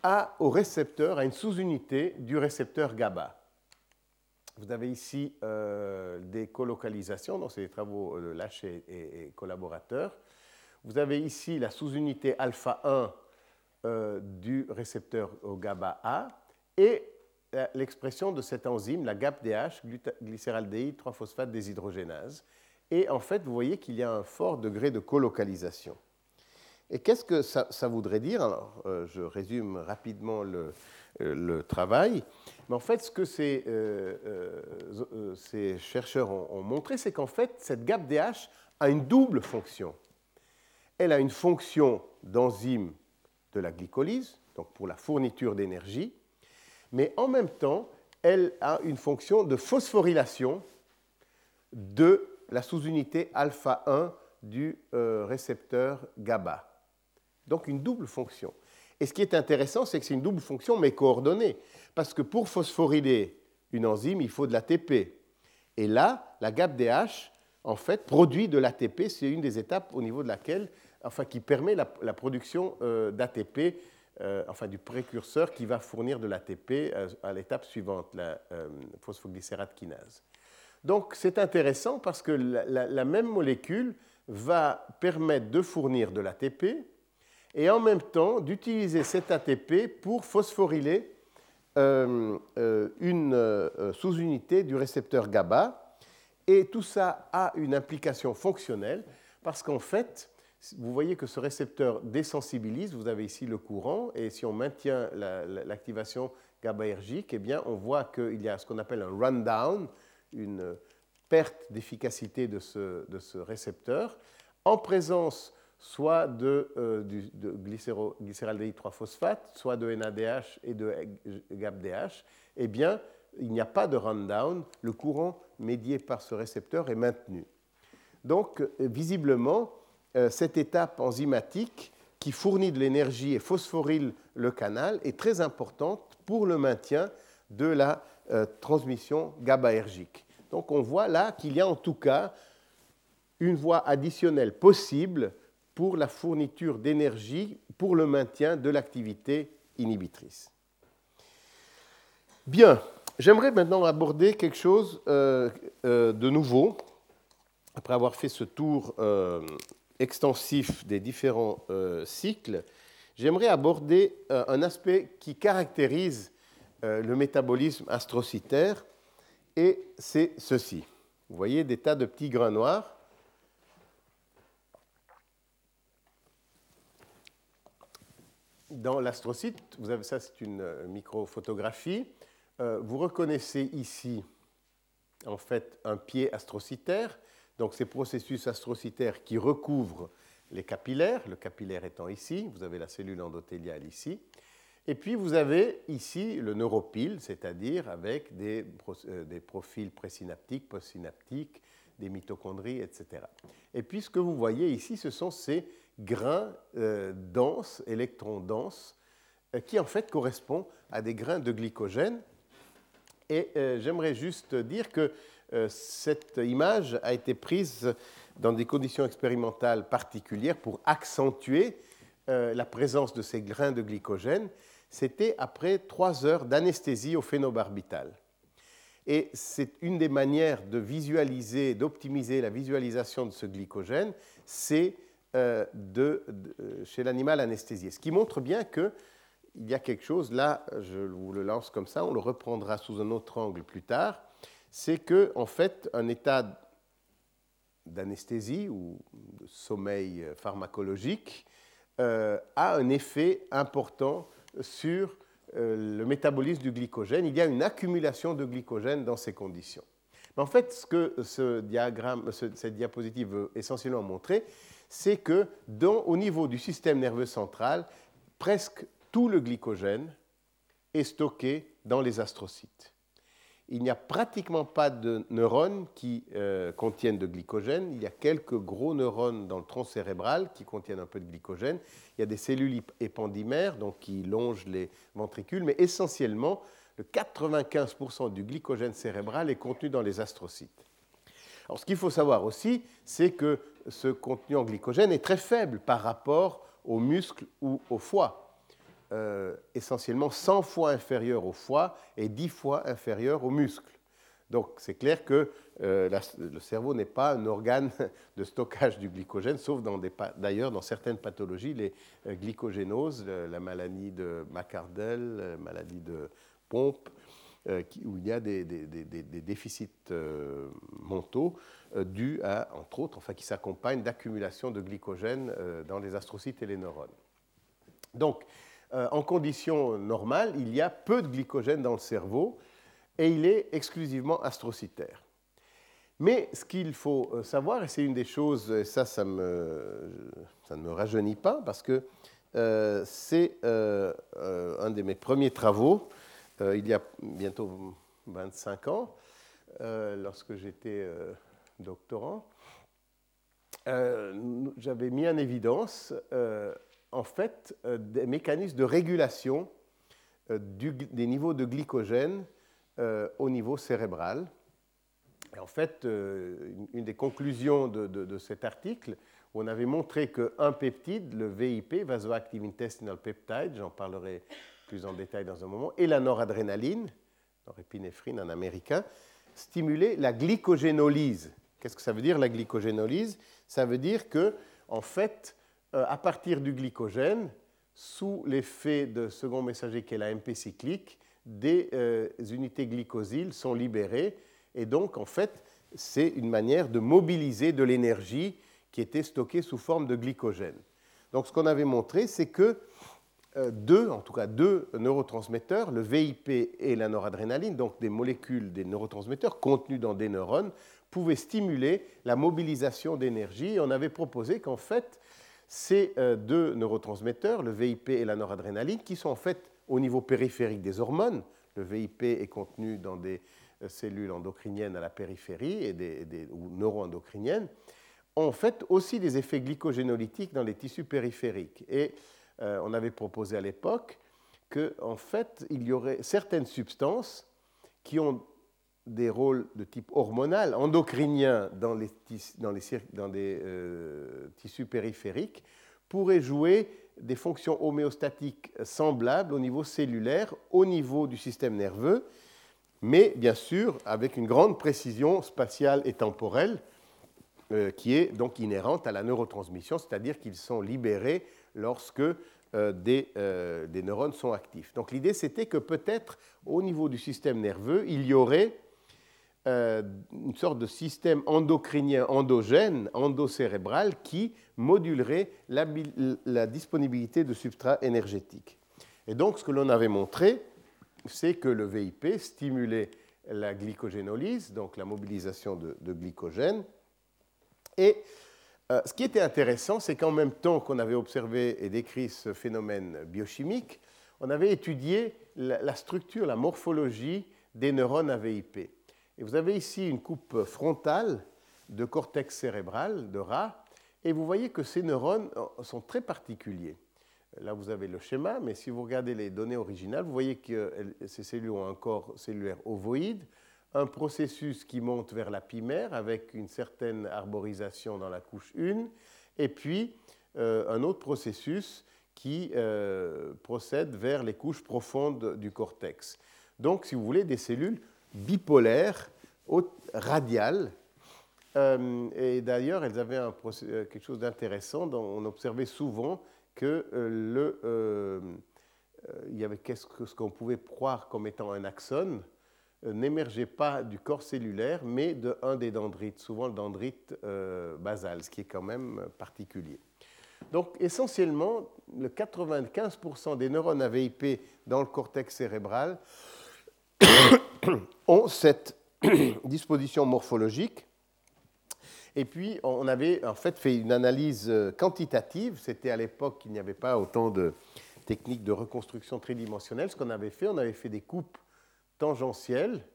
Speaker 2: à, au récepteur, à une sous-unité du récepteur GABA. Vous avez ici des colocalisations, donc c'est des travaux de Lachet et, et, collaborateurs. Vous avez ici la sous-unité alpha 1 euh, du récepteur au GABA-A et euh, l'expression de cette enzyme, la GAPDH, glycéraldéhyde 3-phosphate déshydrogénase. Et en fait, vous voyez qu'il y a un fort degré de colocalisation. Et qu'est-ce que ça, voudrait dire Alors, euh, je résume rapidement le, le, travail. Mais en fait, ce que ces, ces chercheurs ont, ont montré, c'est qu'en fait, cette GAPDH a une double fonction. Elle a une fonction d'enzyme de la glycolyse, donc pour la fourniture d'énergie, mais en même temps, elle a une fonction de phosphorylation de la sous-unité alpha 1 du euh, récepteur GABA. Donc une double fonction. Et ce qui est intéressant, c'est que c'est une double fonction, mais coordonnée. Parce que pour phosphoryler une enzyme, il faut de l'ATP. Et là, la GAPDH, en fait, produit de l'ATP. C'est une des étapes au niveau de laquelle enfin qui permet la, production euh, d'ATP, euh, enfin du précurseur qui va fournir de l'ATP euh, à, l'étape suivante, la phosphoglycérate kinase. Donc c'est intéressant parce que la, même molécule va permettre de fournir de l'ATP et en même temps d'utiliser cet ATP pour phosphoryler une sous-unité du récepteur GABA. Et tout ça a une implication fonctionnelle parce qu'en fait, vous voyez que ce récepteur désensibilise, vous avez ici le courant, et si on maintient l'activation GABAergique, eh bien, on voit qu'il y a ce qu'on appelle un rundown, une perte d'efficacité de ce, de ce, récepteur, en présence soit de, euh, de glycéraldéhyde 3-phosphate, soit de NADH et de GAPDH, eh bien, il n'y a pas de rundown, le courant médié par ce récepteur est maintenu. Donc, visiblement, euh, cette étape enzymatique qui fournit de l'énergie et phosphoryle le canal est très importante pour le maintien de la euh, transmission GABAergique. Donc on voit là qu'il y a en tout cas une voie additionnelle possible pour la fourniture d'énergie pour le maintien de l'activité inhibitrice. Bien, j'aimerais maintenant aborder quelque chose euh, de nouveau, après avoir fait ce tour extensif des différents euh, cycles, j'aimerais aborder euh, un aspect qui caractérise euh, le métabolisme astrocytaire, et c'est ceci. Vous voyez des tas de petits grains noirs. Dans l'astrocyte, vous avez ça, c'est une microphotographie. vous reconnaissez ici, en fait, un pied astrocytaire donc ces processus astrocytaires qui recouvrent les capillaires, le capillaire étant ici, vous avez la cellule endothéliale ici, et puis vous avez ici le neuropile, c'est-à-dire avec des, euh, profils présynaptiques, postsynaptiques, des mitochondries, etc. Et puis ce que vous voyez ici, ce sont ces grains euh, denses, électrons denses, euh, qui en fait correspondent à des grains de glycogène. Et j'aimerais juste dire que euh, cette image a été prise dans des conditions expérimentales particulières pour accentuer euh, la présence de ces grains de glycogène. C'était après trois heures d'anesthésie au phénobarbital. Et c'est une des manières de visualiser, d'optimiser la visualisation de ce glycogène, c'est euh, de, chez l'animal anesthésié. Ce qui montre bien qu'il y a quelque chose, là, je vous le lance comme ça, on le reprendra sous un autre angle plus tard, c'est que en fait un état d'anesthésie ou de sommeil pharmacologique euh, a un effet important sur euh, le métabolisme du glycogène. Il y a une accumulation de glycogène dans ces conditions. Mais en fait, ce que ce diagramme, cette diapositive veut essentiellement montrer, c'est que au niveau du système nerveux central, presque tout le glycogène est stocké dans les astrocytes il n'y a pratiquement pas de neurones qui euh, contiennent de glycogène. Il y a quelques gros neurones dans le tronc cérébral qui contiennent un peu de glycogène. Il y a des cellules épandymères donc, qui longent les ventricules, mais essentiellement, le 95% du glycogène cérébral est contenu dans les astrocytes. Alors, ce qu'il faut savoir aussi, c'est que ce contenu en glycogène est très faible par rapport aux muscles ou au foie. Euh, essentiellement 100 fois inférieur au foie et 10 fois inférieur aux muscles. Donc c'est clair que euh, le cerveau n'est pas un organe de stockage du glycogène, sauf d'ailleurs dans certaines pathologies, les euh, glycogénoses, la maladie de McArdle, la maladie de Pompe, où il y a des, déficits mentaux dus à, entre autres, enfin, qui s'accompagnent d'accumulation de glycogène dans les astrocytes et les neurones. Donc, euh, en conditions normales, il y a peu de glycogène dans le cerveau et il est exclusivement astrocytaire. Mais ce qu'il faut euh, savoir, et c'est une des choses, et ça, ça, me, ça, ne me rajeunit pas, parce que euh, c'est un de mes premiers travaux, il y a bientôt 25 ans, lorsque j'étais doctorant. J'avais mis en évidence en fait euh, des mécanismes de régulation euh, des niveaux de glycogène euh, au niveau cérébral. Et en fait, une, des conclusions de, cet article, on avait montré qu'un peptide, le VIP, Vasoactive Intestinal Peptide, j'en parlerai plus en détail dans un moment, et la noradrénaline, norépinéphrine en américain, stimulait la glycogénolyse. Qu'est-ce que ça veut dire la glycogénolyse? Ça veut dire que, en fait, euh, à partir du glycogène, sous l'effet de second messager qui est la MP cyclique, des euh, unités glycosiles sont libérées. Et donc, en fait, c'est une manière de mobiliser de l'énergie qui était stockée sous forme de glycogène. Donc, ce qu'on avait montré, c'est que euh, deux, en tout cas deux neurotransmetteurs, le VIP et la noradrénaline, donc des molécules, des neurotransmetteurs contenus dans des neurones, pouvaient stimuler la mobilisation d'énergie. On avait proposé qu'en fait, ces euh, deux neurotransmetteurs, le VIP et la noradrénaline, qui sont en fait au niveau périphérique des hormones. Le VIP est contenu dans des euh, cellules endocriniennes à la périphérie et des, ou neuroendocriniennes, ont en fait aussi des effets glycogénolytiques dans les tissus périphériques. Et euh, on avait proposé à l'époque qu'en fait, il y aurait certaines substances qui ont des rôles de type hormonal, endocrinien dans les, dans des euh, tissus périphériques, pourrait jouer des fonctions homéostatiques semblables au niveau cellulaire, au niveau du système nerveux, mais bien sûr avec une grande précision spatiale et temporelle euh, qui est donc inhérente à la neurotransmission, c'est-à-dire qu'ils sont libérés lorsque euh, des, des neurones sont actifs. Donc l'idée c'était que peut-être au niveau du système nerveux, il y aurait euh, une sorte de système endocrinien endogène, endocérébral, qui modulerait la, disponibilité de substrats énergétiques. Et donc, ce que l'on avait montré, c'est que le VIP stimulait la glycogénolyse, donc la mobilisation de, glycogène. Et euh, ce qui était intéressant, c'est qu'en même temps qu'on avait observé et décrit ce phénomène biochimique, on avait étudié la structure, la morphologie des neurones à VIP. Et vous avez ici une coupe frontale de cortex cérébral de rat, et vous voyez que ces neurones euh, sont très particuliers. Là, vous avez le schéma, mais si vous regardez les données originales, vous voyez que ces cellules ont un corps cellulaire ovoïde, un processus qui monte vers la pimère avec une certaine arborisation dans la couche 1, et puis euh, un autre processus qui euh, procède vers les couches profondes du cortex. Donc, si vous voulez, des cellules bipolaires, radiales. Euh, et d'ailleurs, elles avaient euh, quelque chose d'intéressant. On observait souvent que euh, le, il y avait ce qu'on pouvait croire comme étant un axone n'émergeait pas du corps cellulaire, mais de un des dendrites, souvent le dendrite basal, ce qui est quand même particulier. Donc essentiellement, le 95% des neurones à VIP dans le cortex cérébral ont cette disposition morphologique. Et puis, on avait en fait fait une analyse euh, quantitative. C'était à l'époque qu'il n'y avait pas autant de techniques de reconstruction tridimensionnelle. Ce qu'on avait fait, on avait fait des coupes tangentielles,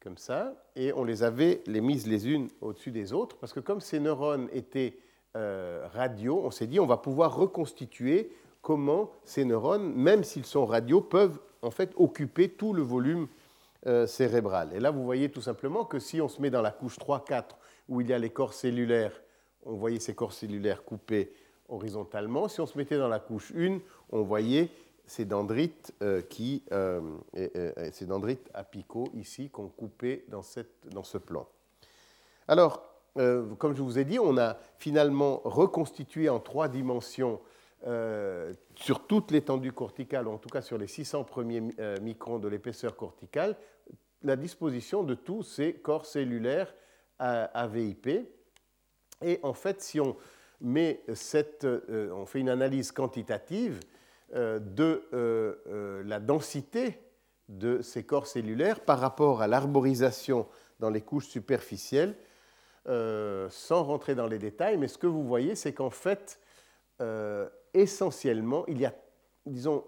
Speaker 2: comme ça, et on les avait les mises les unes au-dessus des autres, parce que comme ces neurones étaient euh, radio, on s'est dit on va pouvoir reconstituer comment ces neurones, même s'ils sont radio, peuvent en fait occuper tout le volume cérébrale. Et là, vous voyez tout simplement que si on se met dans la couche 3-4, où il y a les corps cellulaires, on voyait ces corps cellulaires coupés horizontalement. Si on se mettait dans la couche 1, on voyait ces dendrites, qui, ces dendrites apicaux ici qu'on coupait dans, cette, dans ce plan. Alors, euh, comme je vous ai dit, on a finalement reconstitué en trois dimensions euh, sur toute l'étendue corticale, ou en tout cas sur les 600 premiers euh, microns de l'épaisseur corticale, la disposition de tous ces corps cellulaires AVIP. Et en fait, si on, met cette, on fait une analyse quantitative de la densité de ces corps cellulaires par rapport à l'arborisation dans les couches superficielles, euh, sans rentrer dans les détails, mais ce que vous voyez, c'est qu'en fait, euh, essentiellement, il y a, disons,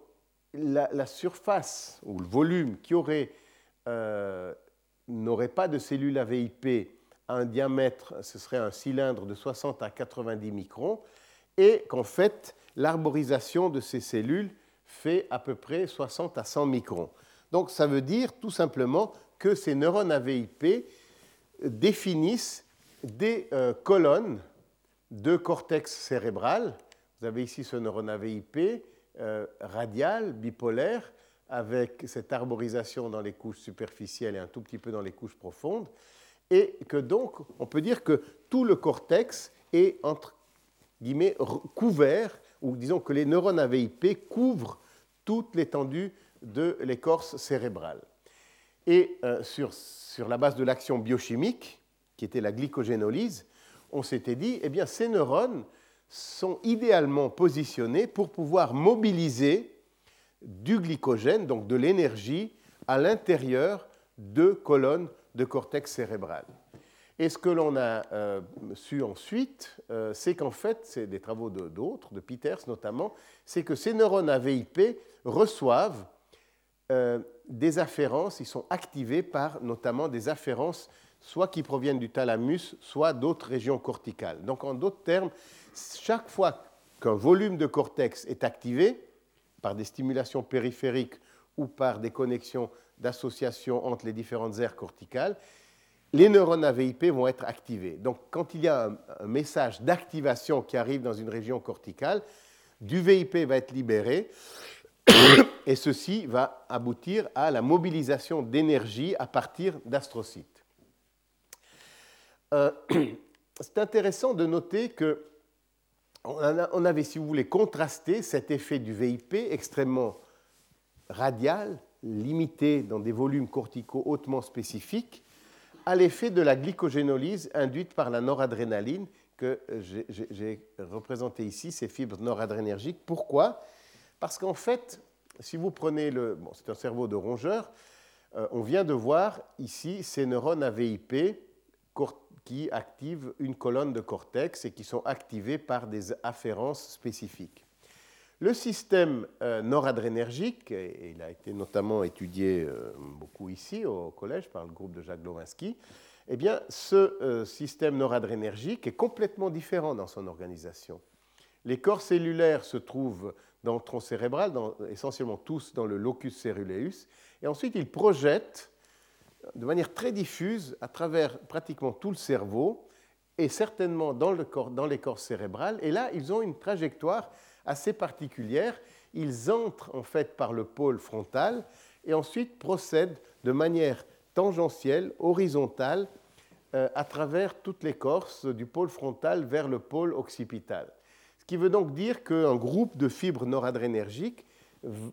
Speaker 2: la, surface ou le volume qui aurait, euh, n'aurait pas de cellules AVIP à un diamètre, ce serait un cylindre de 60 à 90 microns, et qu'en fait, l'arborisation de ces cellules fait à peu près 60 à 100 microns. Donc ça veut dire tout simplement que ces neurones AVIP définissent des euh, colonnes de cortex cérébral. Vous avez ici ce neurone AVIP euh, radial, bipolaire, avec cette arborisation dans les couches superficielles et un tout petit peu dans les couches profondes. Et que donc, on peut dire que tout le cortex est entre guillemets couvert, ou disons que les neurones AVIP couvrent toute l'étendue de l'écorce cérébrale. Et euh, sur, sur la base de l'action biochimique, qui était la glycogénolyse, on s'était dit, eh bien, ces neurones sont idéalement positionnés pour pouvoir mobiliser du glycogène, donc de l'énergie, à l'intérieur de colonnes de cortex cérébral. Et ce que l'on a euh, su ensuite, euh, c'est qu'en fait, c'est des travaux d'autres, de, Peters notamment, c'est que ces neurones AVIP reçoivent euh, des afférences, ils sont activés par notamment des afférences soit qui proviennent du thalamus, soit d'autres régions corticales. Donc en d'autres termes, chaque fois qu'un volume de cortex est activé par des stimulations périphériques ou par des connexions d'association entre les différentes aires corticales, les neurones AVIP vont être activés. Donc quand il y a un, message d'activation qui arrive dans une région corticale, du VIP va être libéré et ceci va aboutir à la mobilisation d'énergie à partir d'astrocytes. Euh, c'est intéressant de noter que on avait, si vous voulez, contrasté cet effet du VIP extrêmement radial, limité dans des volumes corticaux hautement spécifiques, à l'effet de la glycogénolyse induite par la noradrénaline que j'ai représenté ici, ces fibres noradrénergiques. Pourquoi? Parce qu'en fait, si vous prenez le... C'est un cerveau de rongeur, euh, on vient de voir ici ces neurones AVIP qui activent une colonne de cortex et qui sont activées par des afférences spécifiques. Le système euh, noradrénergique, et il a été notamment étudié euh, beaucoup ici au collège par le groupe de Jacques Lowinski, eh bien, ce euh, système noradrénergique est complètement différent dans son organisation. Les corps cellulaires se trouvent dans le tronc cérébral, essentiellement tous dans le locus ceruleus, et ensuite ils projettent de manière très diffuse à travers pratiquement tout le cerveau et certainement dans, le corps, les corps cérébrales. Et là, ils ont une trajectoire assez particulière. Ils entrent en fait par le pôle frontal et ensuite procèdent de manière tangentielle, horizontale, euh, à travers toute l'écorce du pôle frontal vers le pôle occipital. Ce qui veut donc dire qu'un groupe de fibres noradrénergiques,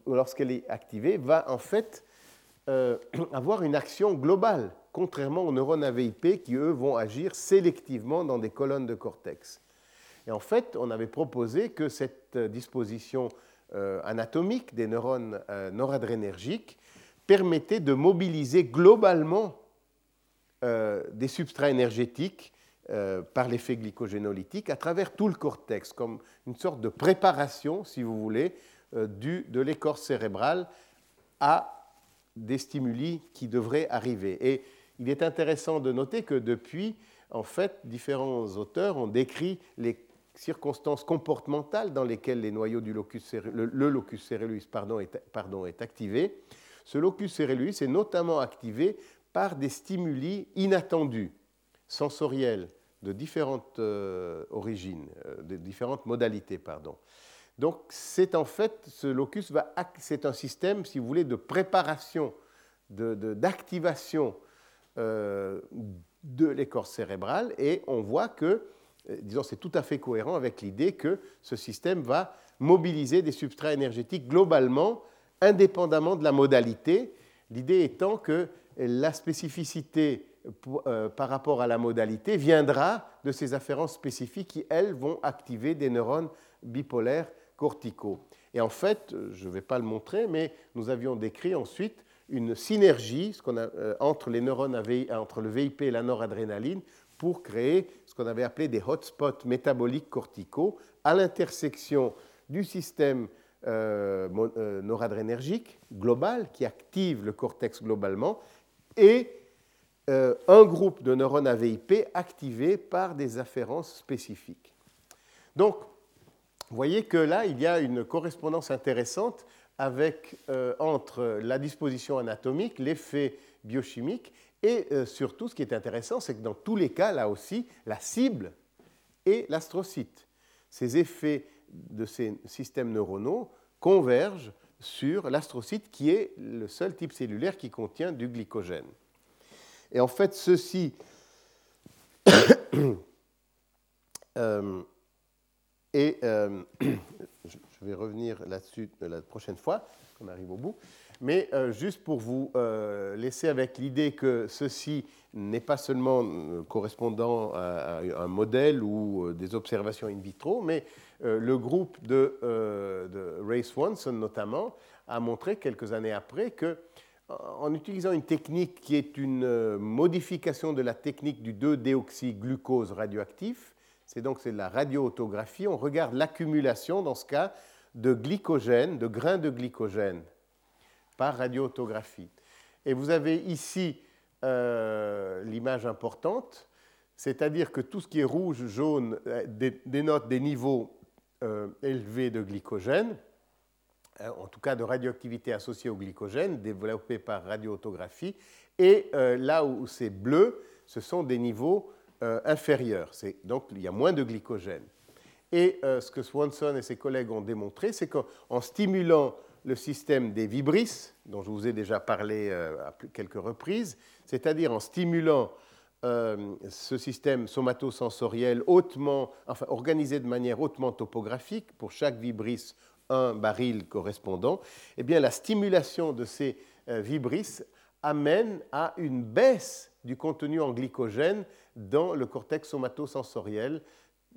Speaker 2: lorsqu'elle est activée, va en fait euh, avoir une action globale, contrairement aux neurones AVIP qui, eux, vont agir sélectivement dans des colonnes de cortex. Et en fait, on avait proposé que cette disposition euh, anatomique des neurones euh, noradrénergiques permettait de mobiliser globalement des substrats énergétiques par l'effet glycogénolytique à travers tout le cortex, comme une sorte de préparation, si vous voulez, de l'écorce cérébrale à des stimuli qui devraient arriver. Et il est intéressant de noter que depuis, en fait, différents auteurs ont décrit les circonstances comportementales dans lesquelles les noyaux du locus le, locus ceruleus pardon, est, pardon, est activé, ce locus ceruleus est notamment activé par des stimuli inattendus, sensoriels, de différentes euh, origines, euh, de différentes modalités, pardon. Donc, c'est en fait, ce locus va, c'est un système, si vous voulez, de préparation, d'activation de, de l'écorce cérébrale, et on voit que, disons, c'est tout à fait cohérent avec l'idée que ce système va mobiliser des substrats énergétiques globalement, indépendamment de la modalité, l'idée étant que la spécificité euh, par rapport à la modalité viendra de ces afférences spécifiques qui, elles, vont activer des neurones bipolaires corticaux. Et en fait, je ne vais pas le montrer, mais nous avions décrit ensuite une synergie euh, entre les neurones entre le VIP et la noradrénaline pour créer ce qu'on avait appelé des hotspots métaboliques corticaux à l'intersection du système euh, noradrénergique global qui active le cortex globalement et euh, un groupe de neurones AVIP activés par des afférences spécifiques. Donc, vous voyez que là, il y a une correspondance intéressante euh, entre la disposition anatomique, l'effet biochimique, et euh, surtout, ce qui est intéressant, c'est que dans tous les cas, là aussi, la cible est l'astrocyte. Ces effets de ces systèmes neuronaux convergent sur l'astrocyte, qui est le seul type cellulaire qui contient du glycogène. Et en fait, ceci euh, et euh, je vais revenir là-dessus la prochaine fois, qu'on arrive au bout, mais euh, juste pour vous laisser avec l'idée que ceci n'est pas seulement correspondant à, un modèle ou des observations in vitro, mais le groupe de, de Ray Swanson notamment a montré quelques années après que en utilisant une technique qui est une euh, modification de la technique du 2-déoxyglucose radioactif, c'est donc c'est la radioautographie, on regarde l'accumulation, dans ce cas, de glycogène, de grains de glycogène par radioautographie. Et vous avez ici euh, l'image importante, c'est-à-dire que tout ce qui est rouge, jaune, euh, dénote des niveaux élevés de glycogène. Euh, en tout cas de radioactivité associée au glycogène, développée par radioautographie. Et euh, là où c'est bleu, ce sont des niveaux euh, inférieurs. Donc il y a moins de glycogène. Et ce que Swanson et ses collègues ont démontré, c'est qu'en stimulant le système des vibrisses, dont je vous ai déjà parlé à quelques reprises, c'est-à-dire en stimulant ce système somatosensoriel hautement, enfin, organisé de manière hautement topographique, pour chaque vibrisse, un baril correspondant, eh bien, la stimulation de ces euh, vibrisses amène à une baisse du contenu en glycogène dans le cortex somatosensoriel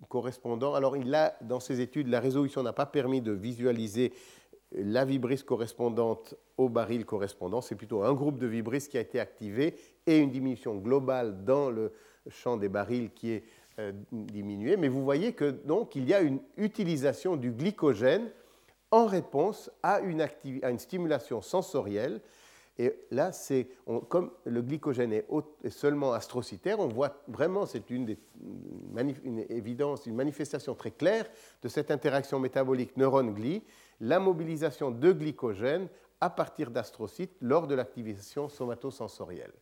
Speaker 2: correspondant. Alors, il a, dans ses études, la résolution n'a pas permis de visualiser la vibrisse correspondante au baril correspondant. C'est plutôt un groupe de vibrisses qui a été activé et une diminution globale dans le champ des barils qui est euh, diminuée. Mais vous voyez que donc il y a une utilisation du glycogène en réponse à une, stimulation sensorielle. Et là, c'est comme le glycogène est, seulement astrocytaire, on voit vraiment, c'est une, évidence, une manifestation très claire de cette interaction métabolique neurone-gly, la mobilisation de glycogène à partir d'astrocytes lors de l'activation somatosensorielle.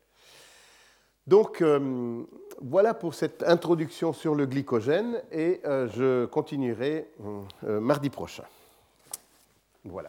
Speaker 2: Donc euh, voilà pour cette introduction sur le glycogène et euh, je continuerai euh, mardi prochain. Voilà.